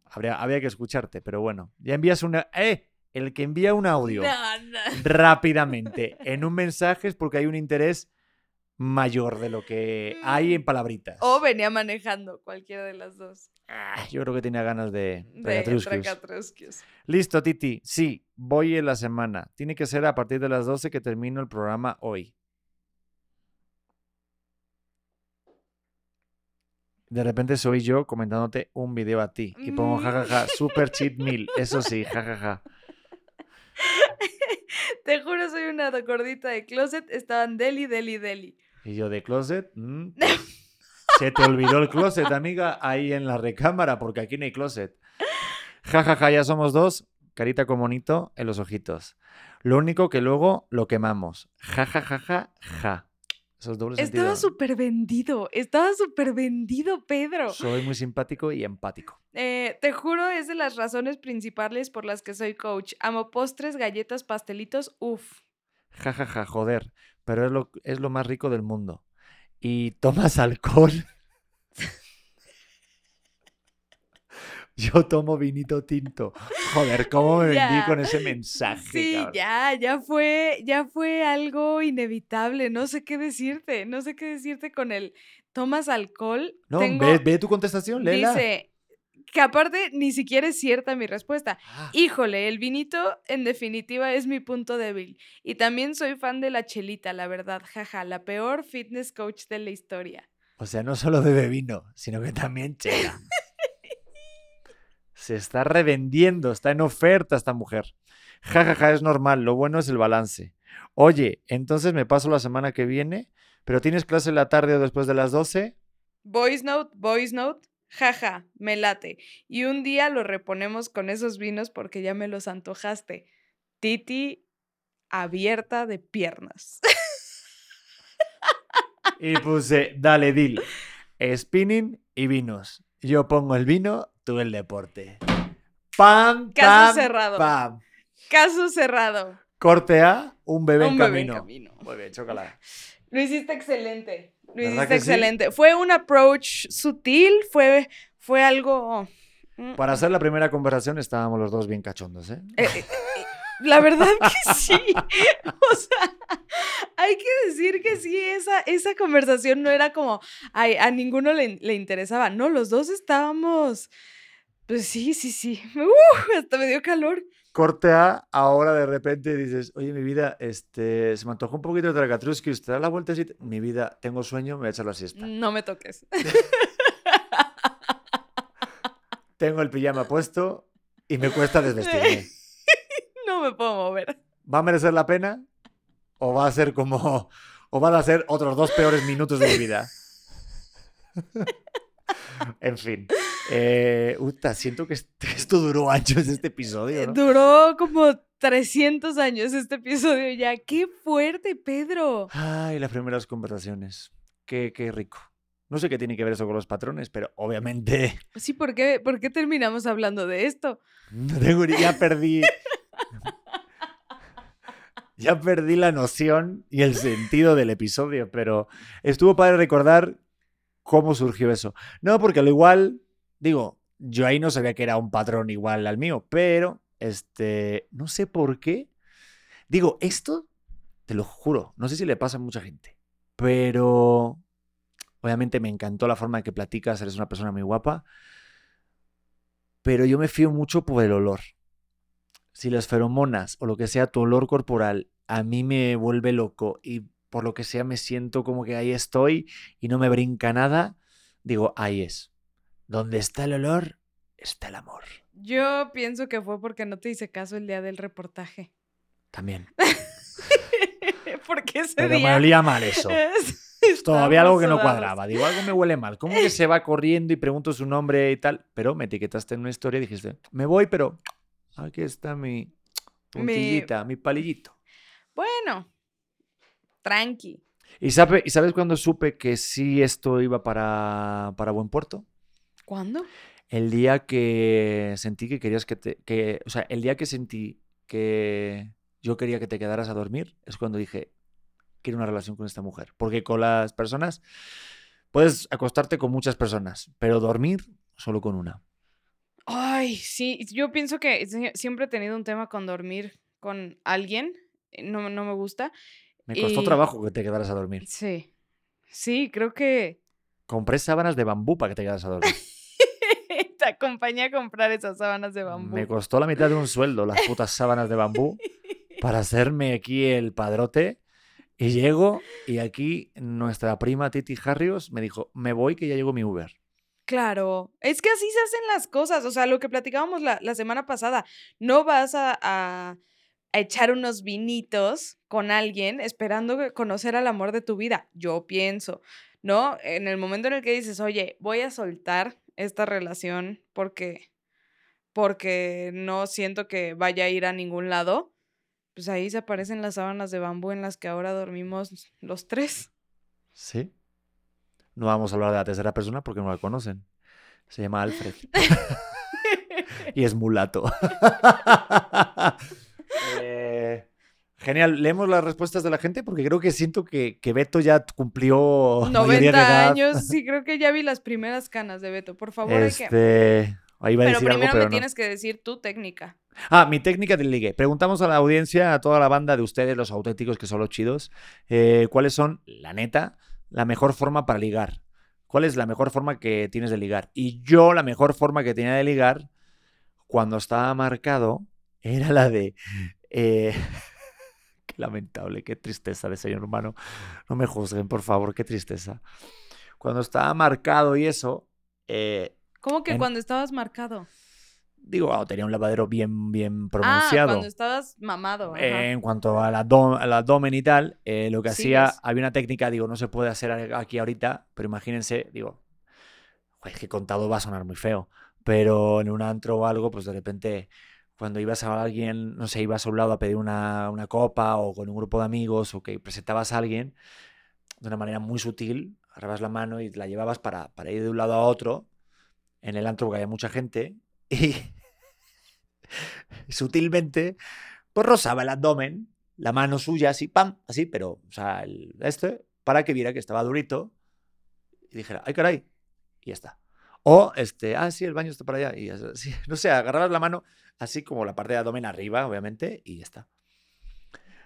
Habría, habría que escucharte, pero bueno. Ya envías una. ¡Eh! El que envía un audio (laughs) No, no. rápidamente (laughs) en un mensaje es porque hay un interés mayor de lo que hay en palabritas. O venía manejando, cualquiera de las dos. Ah, yo creo que tenía ganas de. De. Listo, Titi. Sí, voy en la semana. Tiene que ser a partir de las 12 que termino el programa hoy. De repente soy yo comentándote un video a ti y pongo Mm. jajaja, (laughs) super cheat meal. Eso sí, jajaja. (laughs) Te juro, soy una gordita de closet. Estaban deli, deli, deli. Y yo de closet. mm, (laughs) pues, se te olvidó el closet, amiga, ahí en la recámara, porque aquí no hay closet. Jajaja, ya somos dos. Carita con monito en los ojitos. Lo único que luego lo quemamos. Jajajaja, ja. Esos dobles Estaba súper vendido. Estaba súper vendido, Pedro. Soy muy simpático y empático. Eh, te juro, es de las razones principales por las que soy coach. Amo postres, galletas, pastelitos. Uf. Jajaja, joder. Pero es lo, es lo más rico del mundo. ¿Y tomas (laughs) alcohol? (laughs) Yo tomo vinito tinto. Joder, ¿cómo me (laughs) vendí con ese mensaje? Sí, cabrón? ya, ya fue, ya fue algo inevitable. No sé qué decirte, no sé qué decirte con el tomas alcohol. No, Tengo- ve, ve tu contestación, léela. dice que aparte ni siquiera es cierta mi respuesta. Ah, Híjole, el vinito en definitiva es mi punto débil. Y también soy fan de la chelita, la verdad. Jaja, la peor fitness coach de la historia. o sea, no solo bebe vino, sino que también chela. Se está revendiendo, está en oferta esta mujer. Jajaja, es normal, lo bueno es el balance. Oye, entonces me paso la semana que viene, pero tienes clase en la tarde o después de las 12. Voice note, voice note. Jaja, me late. Y un día lo reponemos con esos vinos porque ya me los antojaste. Titi abierta de piernas. Y puse, dale, deal. Spinning y vinos. Yo pongo el vino, tú el deporte. Pam, Caso pam, cerrado. pam. Caso cerrado. Corte A, un bebé, en, Un bebé en camino. camino. Muy bien, chócala. Lo hiciste excelente. Lo ¿Verdad hiciste sí? excelente. Fue un approach sutil, fue, fue algo. mm, Para hacer la primera conversación estábamos los dos bien cachondos, ¿eh? eh, eh, eh, la verdad que (laughs) sí. O sea, hay que decir que sí, esa, esa conversación no era como ay, a ninguno le, le interesaba. No, los dos estábamos. Pues sí, sí, sí. Uh, hasta me dio calor. Corte A, ahora de repente dices, oye, mi vida, este, se me antojó un poquito de Tragatrusky, ¿usted da la vuelta así? Mi vida, tengo sueño, me voy a echar la siesta. No me toques. (laughs) Tengo el pijama puesto y me cuesta desvestirme. (laughs) No (laughs) me puedo mover. ¿Va a merecer la pena? ¿O va a ser como... o van a ser otros dos peores minutos de mi vida? (laughs) en fin. Eh, uta, siento que est- esto duró años este episodio, ¿no? Duró como 300 años este episodio ya. ¡Qué fuerte, Pedro! Ay, las primeras conversaciones. Qué, qué rico. No sé qué tiene que ver eso con los patrones, pero obviamente Sí, ¿por qué, ¿por qué terminamos hablando de esto? no tengo ni- ya perdí. (laughs) Ya perdí la noción y el sentido del episodio, pero estuvo para recordar cómo surgió eso. No, porque al igual, digo, yo ahí no sabía que era un patrón igual al mío, pero este, no sé por qué. Digo, esto, te lo juro, no sé si le pasa a mucha gente, pero obviamente me encantó la forma en que platicas, eres una persona muy guapa, pero yo me fío mucho por el olor. Si las feromonas o lo que sea, tu olor corporal, a mí me vuelve loco y por lo que sea me siento como que ahí estoy y no me brinca nada, digo, ahí es. Donde está el olor, está el amor. Yo pienso que fue porque no te hice caso el día del reportaje. También. (laughs) porque ese Pero me día... olía mal eso. (laughs) Todavía algo que no cuadraba. Digo, algo me huele mal. ¿Cómo que se va corriendo y pregunto su nombre y tal? Pero me etiquetaste en una historia y dijiste, me voy, pero aquí está mi puntillita, mi, palillito. Bueno, tranqui. ¿Y, sabe, ¿Y sabes cuándo supe que sí esto iba para, para buen puerto? ¿Cuándo? El día que sentí que querías que te... Que, o sea, el día que sentí que yo quería que te quedaras a dormir es cuando dije, quiero una relación con esta mujer. Porque con las personas, puedes acostarte con muchas personas, pero dormir solo con una. Ay, sí, yo pienso que sie- siempre he tenido un tema con dormir con alguien. eh, No, no me gusta. Me costó Y- trabajo que te quedaras a dormir. Sí. Sí, creo que Compré sábanas de bambú para que te quedaras a dormir. (laughs) te acompañé a comprar esas sábanas de bambú. Me costó la mitad de un sueldo las (laughs) putas sábanas de bambú para (laughs) hacerme aquí el padrote. Y llego y aquí nuestra prima Titi Harrios me dijo, me voy que ya llegó mi Uber. Claro, es que así se hacen las cosas. O sea, lo que platicábamos la, la semana pasada, no vas a, a- a echar unos vinitos con alguien esperando conocer al amor de tu vida. Yo pienso, ¿no? En el momento en el que dices, oye, voy a soltar esta relación porque, porque no siento que vaya a ir a ningún lado, pues ahí se aparecen las sábanas de bambú en las que ahora dormimos los tres. ¿Sí? No vamos a hablar de la tercera persona porque no la conocen. Se llama Alfred. (laughs) (laughs) y es mulato. Eh, genial. Leemos las respuestas de la gente porque creo que siento que, que Beto ya cumplió mayoría de 90 edad. años, sí, (laughs) creo que ya vi las primeras canas de Beto. Por favor, hay que... Este, ahí iba a Pero decir algo, primero pero me no. tienes que decir tu técnica. Ah, mi técnica de ligue. Preguntamos a la audiencia, a toda la banda de ustedes, los auténticos que son los chidos, eh, cuáles son, la neta, la mejor forma para ligar. ¿Cuál es la mejor forma que tienes de ligar? Y yo la mejor forma que tenía de ligar, cuando estaba marcado, era la de... eh, (laughs) qué lamentable, qué tristeza de señor humano. No me juzguen, por favor, qué tristeza. Cuando estaba marcado y eso, eh, ¿Cómo que En- cuando estabas marcado? Digo, ah, tenía un lavadero bien, bien Ah, pronunciado. cuando estabas mamado. Eh, en cuanto al abdom- al abdomen y tal, eh, lo que Sí, hacía, es. había una técnica, digo, no se puede hacer aquí ahorita, pero imagínense, digo, es que contado va a sonar muy feo, pero en un antro o algo, pues de repente, cuando ibas a alguien, no sé, ibas a un lado a pedir una, una copa o con un grupo de amigos o que presentabas a alguien, de una manera muy sutil, agarrabas la mano y la llevabas para, para ir de un lado a otro, en el antro porque había mucha gente, y (laughs) sutilmente, pues rozaba el abdomen, la mano suya, así, pam, así, pero, o sea, el- este, para que viera que estaba durito y dijera, ay, caray, y ya está. O, este, ah, sí, el baño está para allá, y así, (laughs) no sé, agarrabas la mano, así como la parte de abdomen arriba, obviamente, y ya está.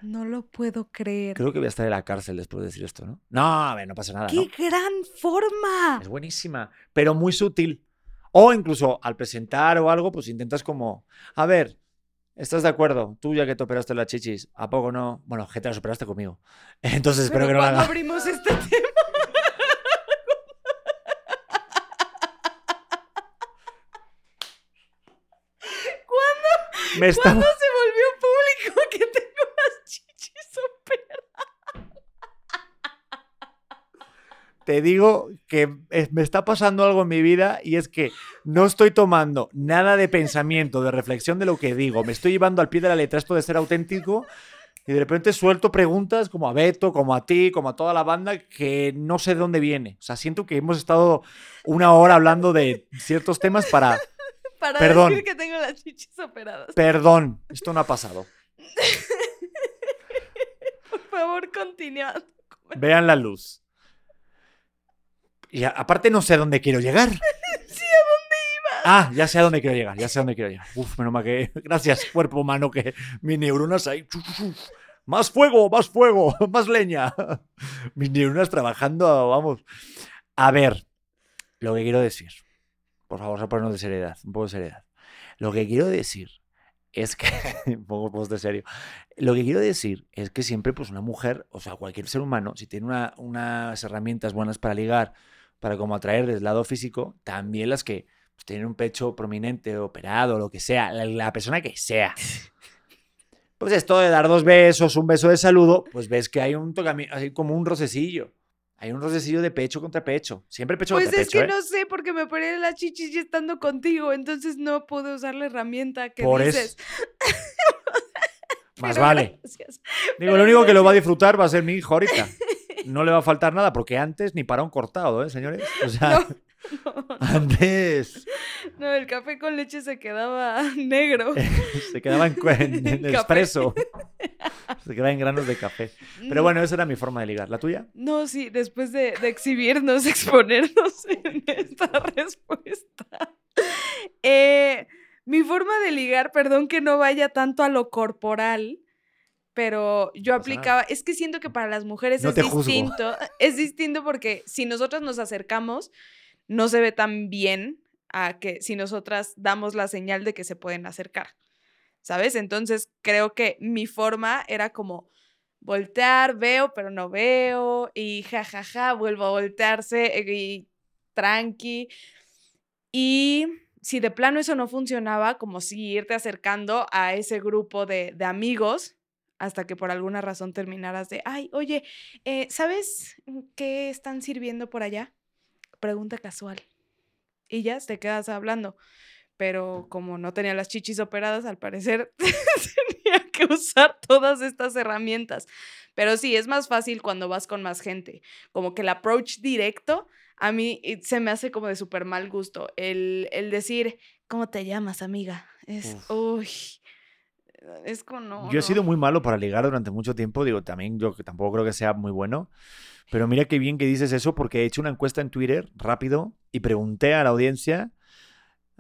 No lo puedo creer. Creo que voy a estar en la cárcel después de decir esto, ¿no? No, a ver, no pasa nada, ¡Qué ¿no? gran forma! Es buenísima, pero muy sutil. O incluso al presentar o algo, pues intentas como, a ver, ¿estás de acuerdo? Tú ya que te operaste las chichis, ¿a poco no? Bueno, que te las operaste conmigo. (laughs) Entonces espero Pero que no ¿cuándo haga. abrimos este (laughs) tema? Me está- ¿Cuándo se volvió público que tengo las chichis operadas? Te digo que eh, me está pasando algo en mi vida y es que no estoy tomando nada de pensamiento, de reflexión de lo que digo. Me estoy llevando al pie de la letra esto de ser auténtico y de repente suelto preguntas como a Beto, como a ti, como a toda la banda que no sé de dónde viene. O sea, siento que hemos estado una hora hablando de ciertos temas para... (laughs) Para Perdón. decir que tengo las chichis operadas. Perdón, esto no ha pasado. (laughs) Por favor, continúa. Vean la luz. Y a- aparte no sé a dónde quiero llegar. (laughs) Sí, ¿a dónde ibas? Ah, ya sé a dónde quiero llegar, ya sé a dónde quiero llegar. Uf, menos mal que. (laughs) Gracias, cuerpo humano, que mis neuronas ahí. Más fuego, más fuego, (laughs) más leña. Mis neuronas trabajando, vamos. A ver, lo que quiero decir. Por favor, a ponernos de seriedad, un poco de seriedad. Lo que quiero decir es que. un poco post de serio. Lo que quiero decir es que siempre, pues, una mujer, o sea, cualquier ser humano, si tiene una- unas herramientas buenas para ligar, para como atraer desde el lado físico, también las que pues, tienen un pecho prominente, operado, lo que sea, la, la persona que sea. (laughs) Pues esto de dar dos besos, un beso de saludo, pues ves que hay un tocami- hay como un rocecillo. Hay un rocecillo de pecho contra pecho. Siempre pecho Pues contra es pecho. que ¿eh? no sé, porque me operé las chichis ya estando contigo, entonces no pude usar la herramienta que Por dices. eso. (laughs) Más Pero vale. gracias. Digo, pero lo único que lo va a gracias. disfrutar va a ser mi hijo ahorita. (laughs) No le va a faltar nada, porque antes ni para un cortado, ¿eh, señores? O sea, No, (laughs) no, antes no, el café con leche se quedaba (laughs) negro. (laughs) se quedaba en, en, expreso. Se quedaba en granos de café. Pero No, bueno, esa era mi forma de ligar. ¿La tuya? No, sí, después de, de exhibirnos, exponernos en esta respuesta. Eh, mi forma de ligar, perdón que no vaya tanto a lo corporal, pero yo aplicaba, es que siento que para las mujeres No es juzgo. distinto, (laughs) es distinto porque si nosotros nos acercamos, no se ve tan bien a que si nosotras damos la señal de que se pueden acercar, ¿sabes? Entonces creo que mi forma era como voltear, veo, pero no veo, y jajaja, vuelvo a voltearse eh, y tranqui. Y si de plano eso no funcionaba, como si irte acercando a ese grupo de, de amigos hasta que por alguna razón terminaras de, ay, oye, eh, ¿sabes qué están sirviendo por allá? Pregunta casual. Y ya te quedas hablando. Pero como no tenía las chichis operadas, al parecer (laughs) tenía que usar todas estas herramientas. Pero sí, es más fácil cuando vas con más gente. Como que el approach directo a mí eh, se me hace como de súper mal gusto. El, el decir, ¿cómo te llamas, amiga? Es, uy, es como no. Yo he no. sido muy malo para ligar durante mucho tiempo. Digo, también yo que tampoco creo que sea muy bueno. Pero mira qué bien que dices eso porque he hecho una encuesta en Twitter rápido y pregunté a la audiencia,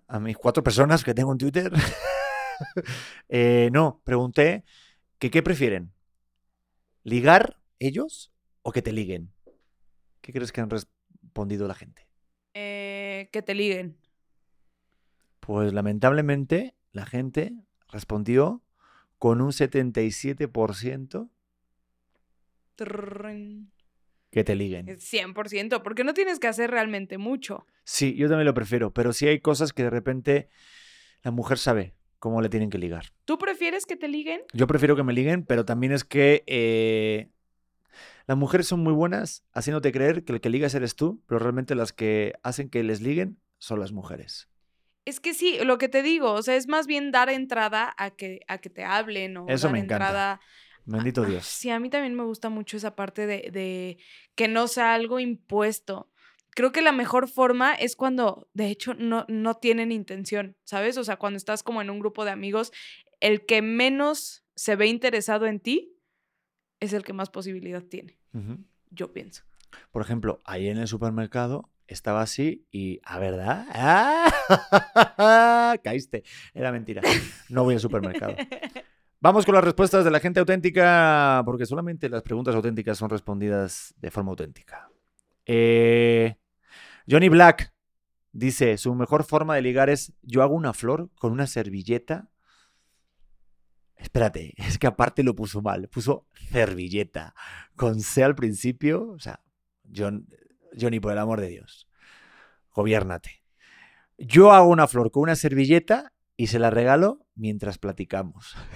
a mis cuatro personas que tengo en Twitter. (laughs) eh, no, pregunté que qué prefieren. ¿Ligar ellos o que te liguen? ¿Qué crees que han respondido la gente? Eh, que te liguen. Pues lamentablemente la gente respondió con un 77% Trrrrin. que te liguen. Es 100%, porque no tienes que hacer realmente mucho. Sí, yo también lo prefiero, pero sí hay cosas que de repente la mujer sabe cómo le tienen que ligar. ¿Tú prefieres que te liguen? Yo prefiero que me liguen, pero también es que eh, las mujeres son muy buenas haciéndote creer que el que ligas eres tú, pero realmente las que hacen que les liguen son las mujeres. Es que sí, lo que te digo, o sea, es más bien dar entrada a que, a que te hablen o Eso dar me encanta. entrada. Bendito Ah, Dios. Sí, a mí también me gusta mucho esa parte de, de que no sea algo impuesto. Creo que la mejor forma es cuando, de hecho, no, no tienen intención, ¿sabes? O sea, cuando estás como en un grupo de amigos, el que menos se ve interesado en ti es el que más posibilidad tiene, yo pienso. Por ejemplo, ahí en el supermercado estaba así y, ¿a verdad? ¡Ah! (laughs) Caíste. Era mentira. No voy al supermercado. Vamos con las respuestas de la gente auténtica, porque solamente las preguntas auténticas son respondidas de forma auténtica. Eh, Johnny Black dice, su mejor forma de ligar es, yo hago una flor con una servilleta. Espérate, (laughs) es que aparte lo puso mal, puso servilleta, con C al principio. O sea, John, Johnny, por el amor de Dios, gobiérnate. Yo hago una flor con una servilleta y se la regalo mientras platicamos. (laughs)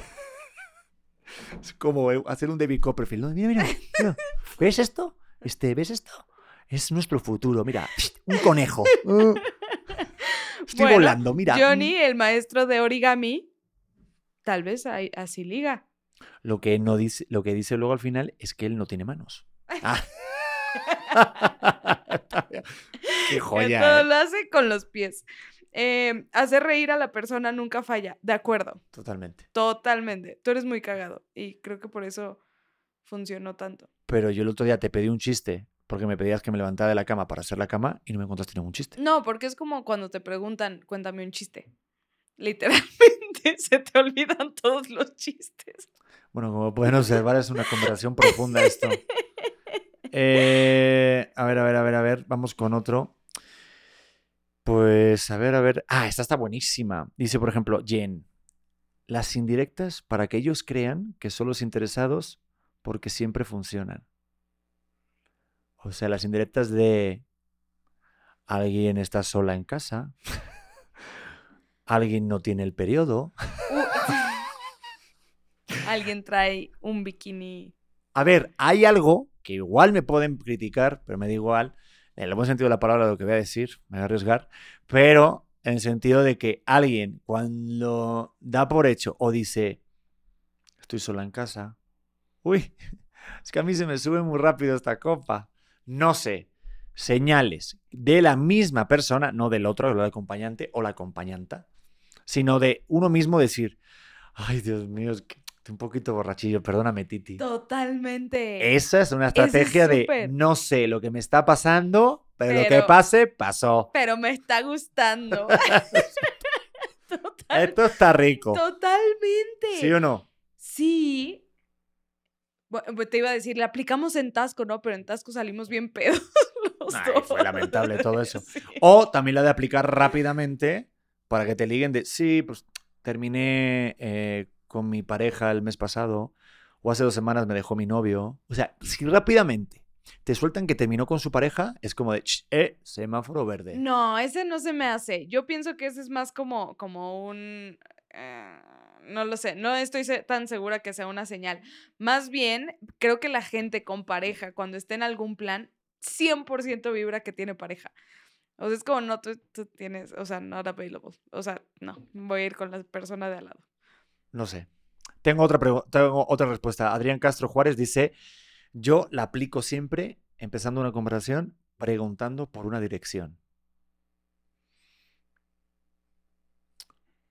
Es como eh, hacer un David Copperfield. ¿no? Mira, mira, mira. (laughs) ¿Ves esto? Este, ¿Ves esto? Es nuestro futuro. Mira, un conejo. (laughs) Uh, Estoy Bueno, volando, mira. Johnny, el maestro de origami, tal vez así liga. Lo que, no dice, lo que dice luego al final es que él no tiene manos. Ah. (laughs) Qué joya. todo ¿eh? lo hace con los pies. Eh, hacer reír a la persona nunca falla. De acuerdo, Totalmente. totalmente. Tú eres muy cagado y creo que por eso funcionó tanto. Pero yo el otro día te pedí un chiste porque me pedías que me levantara de la cama para hacer la cama y no me encontraste ningún chiste. No, porque es como cuando te preguntan, cuéntame un chiste. Literalmente (laughs) se te olvidan todos los chistes. Bueno, como pueden observar, es una conversación profunda esto. (laughs) Eh, a ver, a ver, a ver, a ver. Vamos con otro. Pues, a ver, a ver. Ah, esta está buenísima. Dice, por ejemplo, Jen. Las indirectas para que ellos crean que son los interesados porque siempre funcionan. O sea, las indirectas de alguien está sola en casa, (laughs) alguien no tiene el periodo, Uh, (laughs) Alguien trae un bikini A ver, hay algo que igual me pueden criticar, pero me da igual. En el buen sentido de la palabra lo que voy a decir, me voy a arriesgar, pero en el sentido de que alguien cuando da por hecho o dice, estoy sola en casa, uy, (laughs) es que a mí se me sube muy rápido esta copa, no sé, señales de la misma persona, no del otro, el acompañante o la acompañanta, sino de uno mismo decir, ay Dios mío, es que un poquito borrachillo, perdóname Titi. Totalmente. Esa es una estrategia de no sé lo que me está pasando, pero, lo que pase, pasó. Pero me está gustando. (laughs) Total- Esto está rico. totalmente. ¿Sí o no? Sí. Te iba a decir, le aplicamos en Tasco, ¿no? Pero en Tasco salimos bien pedos. (laughs) los Ay, fue lamentable todo eso. (laughs) Sí. O también la de aplicar rápidamente para que te liguen de, sí, pues terminé eh, con mi pareja el mes pasado, o hace dos semanas me dejó mi novio. O sea, si rápidamente te sueltan que terminó con su pareja, es como de, "Ch, eh, semáforo verde. No, ese no se me hace. Yo pienso que ese es más como, como un... eh, no lo sé, no estoy tan segura que sea una señal. Más bien, creo que la gente con pareja, cuando esté en algún plan, 100% vibra que tiene pareja. O sea, es como, no, tú, tú tienes, o sea, not available. O sea, no, voy a ir con la persona de al lado. No sé. Tengo otra, tengo otra respuesta. Adrián Castro Juárez dice, yo la aplico siempre empezando una conversación preguntando por una dirección.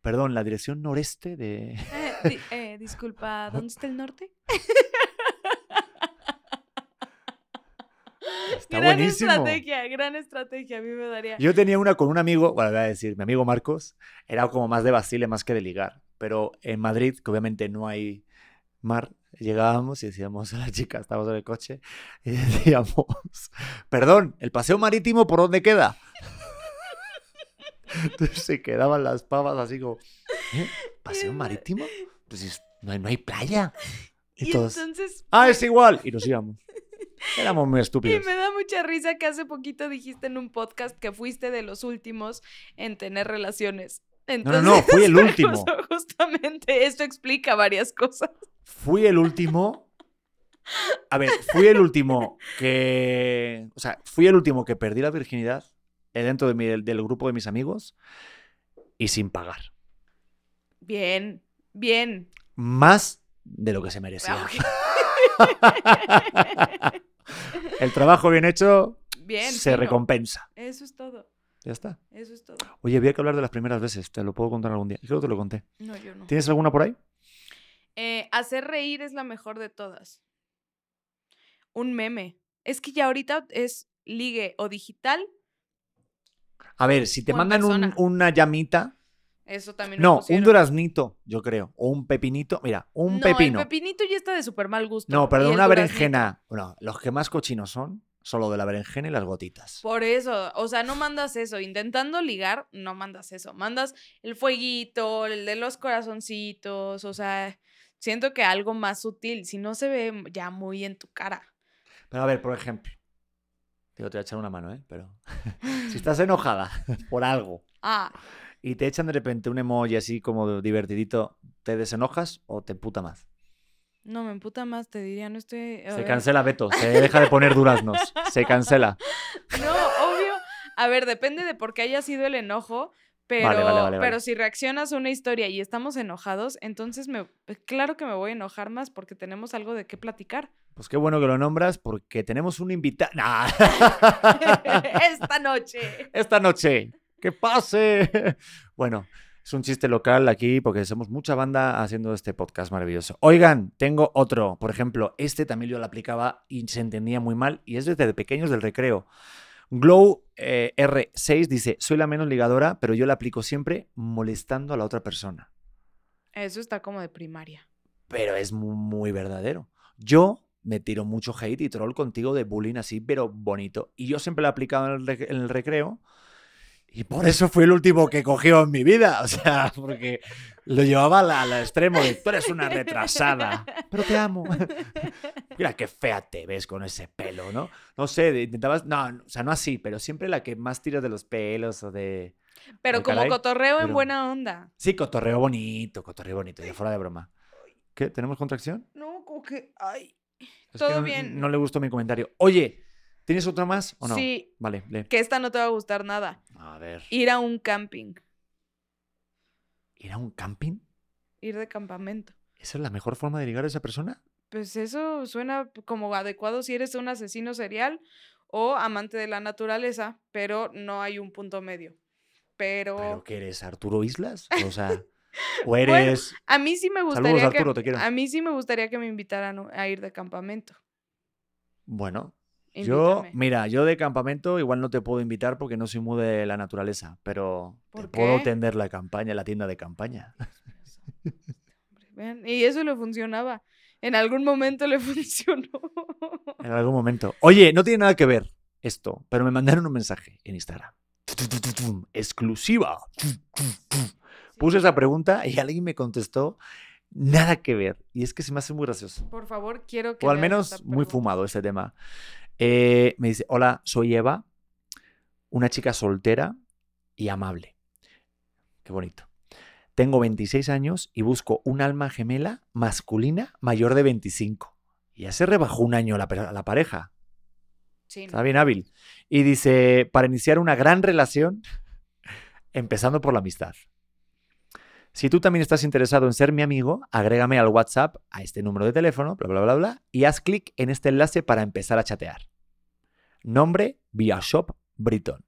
Perdón, la dirección noreste de... Eh, di- eh, disculpa, (laughs) ¿dónde está el norte? Está gran buenísimo. estrategia, gran estrategia. A mí me daría. Yo tenía una con un amigo, bueno, voy a decir, mi amigo Marcos, era como más de Basile más que de ligar. Pero en Madrid, que obviamente no hay mar, llegábamos y decíamos (laughs) a la chica, estábamos en el coche, (laughs) y decíamos, perdón, ¿el paseo marítimo por dónde queda? (laughs) Entonces se quedaban las pavas así como, ¿eh? ¿paseo marítimo? Pues no hay, no hay playa. Y, Y todos, entonces. ah, es igual. Y nos íbamos. Éramos muy Y estúpidos. me da mucha risa que hace poquito dijiste en un podcast que fuiste de los últimos en tener relaciones. No, Entonces, no, fui el (laughs) último. (laughs) Justamente esto explica varias cosas. Fui el último. A ver, fui el último que. O sea, fui el último que perdí la virginidad eh, dentro de mi- del, del grupo de mis amigos y sin pagar. Bien, bien. Más de lo que se merecía. Ah, ok. (laughs) El trabajo bien hecho Bien. se fino. recompensa. Eso es todo. Ya está. Eso es todo. Oye, había que hablar de las primeras veces. Te lo puedo contar algún día. Creo que te lo conté. No, yo no. ¿Tienes alguna por ahí? Eh, hacer reír es la mejor de todas. Un meme. Es que ya ahorita es ligue o digital. A ver, si te mandan un- una llamita. Eso también No, un duraznito, yo creo. O un pepinito. Mira, un no, pepino. el pepinito ya está de súper mal gusto. No, perdón, una berenjena. Bueno, los que más cochinos son, solo de la berenjena y las gotitas. Por eso, o sea, no mandas eso. Intentando ligar, no mandas eso. Mandas el fueguito, el de los corazoncitos, o sea, siento que algo más sutil. Si no se ve ya muy en tu cara. Pero a ver, por ejemplo. Digo, te voy a echar una mano, ¿eh? Pero (laughs) si estás enojada (laughs) por algo Ah, y te echan de repente un emoji así como divertidito, ¿te desenojas o te puta más? No me emputa más, te diría, no estoy. a Se ver. cancela Beto, se deja de poner duraznos, se cancela. (laughs) No, obvio. A ver, depende de por qué haya sido el enojo. Pero, Vale, vale, vale, pero vale. si reaccionas a una historia y estamos enojados, entonces me, pues, claro que me voy a enojar más porque tenemos algo de qué platicar. Pues qué bueno que lo nombras porque tenemos un invitado. ¡Nah! (laughs) Esta noche. Esta noche, que pase. (laughs) Bueno, es un chiste local aquí porque somos mucha banda haciendo este podcast maravilloso. Oigan, tengo otro. Por ejemplo, este también yo lo aplicaba y se entendía muy mal y es desde pequeños del recreo. Glow eh, R6 dice, soy la menos ligadora, pero yo la aplico siempre molestando a la otra persona. Eso está como de primaria. Pero es mu- muy, verdadero. Yo me tiro mucho hate y troll contigo de bullying así, pero bonito. Y yo siempre lo he aplicado en el, rec- en el recreo. Y por eso fui el último que cogió en mi vida. O sea, porque lo llevaba al, extremo de tú eres una retrasada, pero te amo. (laughs) Mira qué fea te ves con ese pelo, ¿no? No sé, intentabas, no, o sea, no así, pero siempre la que más tiras de los pelos o de... Pero Ay, como caray, cotorreo en pero- buena onda. Sí, cotorreo bonito, cotorreo bonito, ya fuera de broma. ¿Qué? ¿Tenemos contracción? No, como que. Ay. Es Todo no, bien. No le gustó mi comentario. Oye, ¿tienes otra más o no? Sí, Vale, lee. que esta no te va a gustar nada. A ver. Ir a un camping, ¿Ir a un camping? ir de campamento. ¿Esa es la mejor forma de ligar a esa persona? Pues eso suena como adecuado si eres un asesino serial o amante de la naturaleza, pero no hay un punto medio. Pero, ¿Pero qué eres, Arturo Islas? (laughs) O sea, o eres... a mí sí me Saludos, gustaría Arturo, que te quiero. a mí sí me gustaría que me invitaran a ir de campamento. Bueno, yo, Invítame. mira, yo de campamento igual no te puedo invitar porque no soy muy de la naturaleza, pero te ¿Por puedo tender la campaña, la tienda de campaña. Y eso le funcionaba. En algún momento le (laughs) funcionó. En algún momento. Oye, no tiene nada que ver esto, pero me mandaron un mensaje en Instagram. Exclusiva. Puse esa pregunta y alguien me contestó nada que ver. Y es que se me hace muy gracioso. Por favor, quiero que O al menos muy fumado este tema. Eh, me dice, hola, soy Eva, una chica soltera y amable. Qué bonito. Tengo 26 años y busco un alma gemela masculina mayor de 25. Y ya se rebajó un año la, la pareja. Sí, Está bien hábil. Y dice, para iniciar una gran relación, (laughs) empezando por la amistad. Si tú también estás interesado en ser mi amigo, agrégame al WhatsApp a este número de teléfono, bla, bla, bla, bla, y haz clic en este enlace para empezar a chatear. Nombre, vía Shop Britton.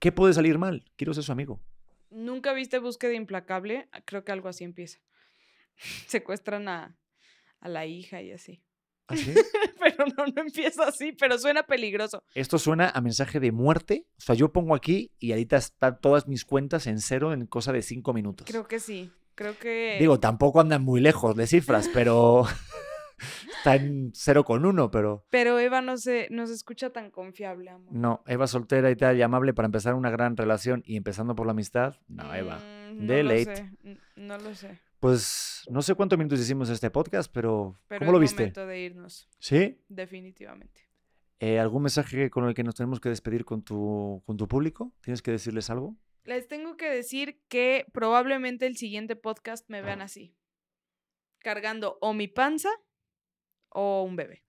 ¿Qué puede salir mal? Quiero ser su amigo. ¿Nunca viste Búsqueda Implacable? Creo que algo así empieza. (laughs) Secuestran a, a la hija y así. ¿Así? (laughs) Pero no, no empieza así, pero suena peligroso. Esto suena a mensaje de muerte. O sea, yo pongo aquí y ahorita están todas mis cuentas en cero en cosa de cinco minutos. Creo que sí. Creo que. Digo, tampoco andan muy lejos de cifras, pero (laughs) está en 0,1, pero Pero Eva no se, no se escucha tan confiable, amor. no, Eva soltera y tal, y amable para empezar una gran relación y empezando por la amistad, no, Eva. Mm, de no lo late. sé, No lo sé. Pues no sé cuántos minutos hicimos este podcast, pero, Pero ¿cómo lo es viste? momento de irnos, ¿Sí? definitivamente. Eh, ¿Algún mensaje con el que nos tenemos que despedir con tu, con tu público? ¿Tienes que decirles algo? Les tengo que decir que probablemente el siguiente podcast me Ah. vean así. Cargando o mi panza o un bebé.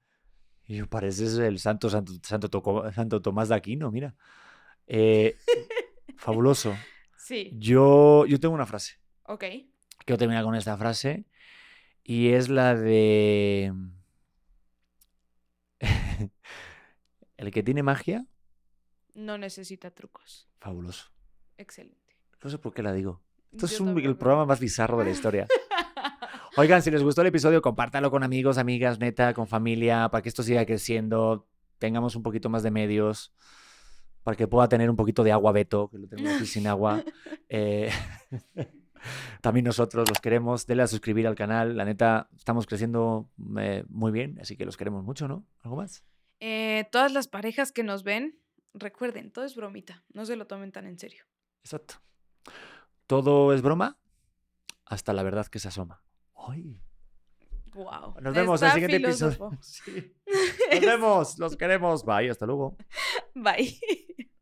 Y pareces el santo, santo, santo, Toco- santo Tomás de Aquino, mira. Eh, (laughs) fabuloso. Sí, Yo, yo tengo una frase. ok. Quiero terminar con esta frase. Y es la de. (laughs) El que tiene magia, No necesita trucos. fabuloso. Excelente. No sé por qué la digo. Esto es un- el programa más bizarro de la historia. (laughs) Oigan, si les gustó el episodio, compártalo con amigos, amigas, neta, con familia, para que esto siga creciendo, tengamos un poquito más de medios, para que pueda tener un poquito de agua Beto, que lo tengo aquí sin agua. (laughs) Eh, también nosotros los queremos. Denle a suscribir al canal. La neta, estamos creciendo eh, muy bien, así que los queremos mucho, ¿no? ¿Algo más? Eh, todas las parejas que nos ven, recuerden, todo es bromita. No se lo tomen tan en serio. Exacto. Todo es broma hasta la verdad que se asoma. Ay. Wow. Nos vemos en el siguiente episodio. (laughs) Sí. Nos vemos, los queremos. Bye, hasta luego. (laughs) Bye. (laughs)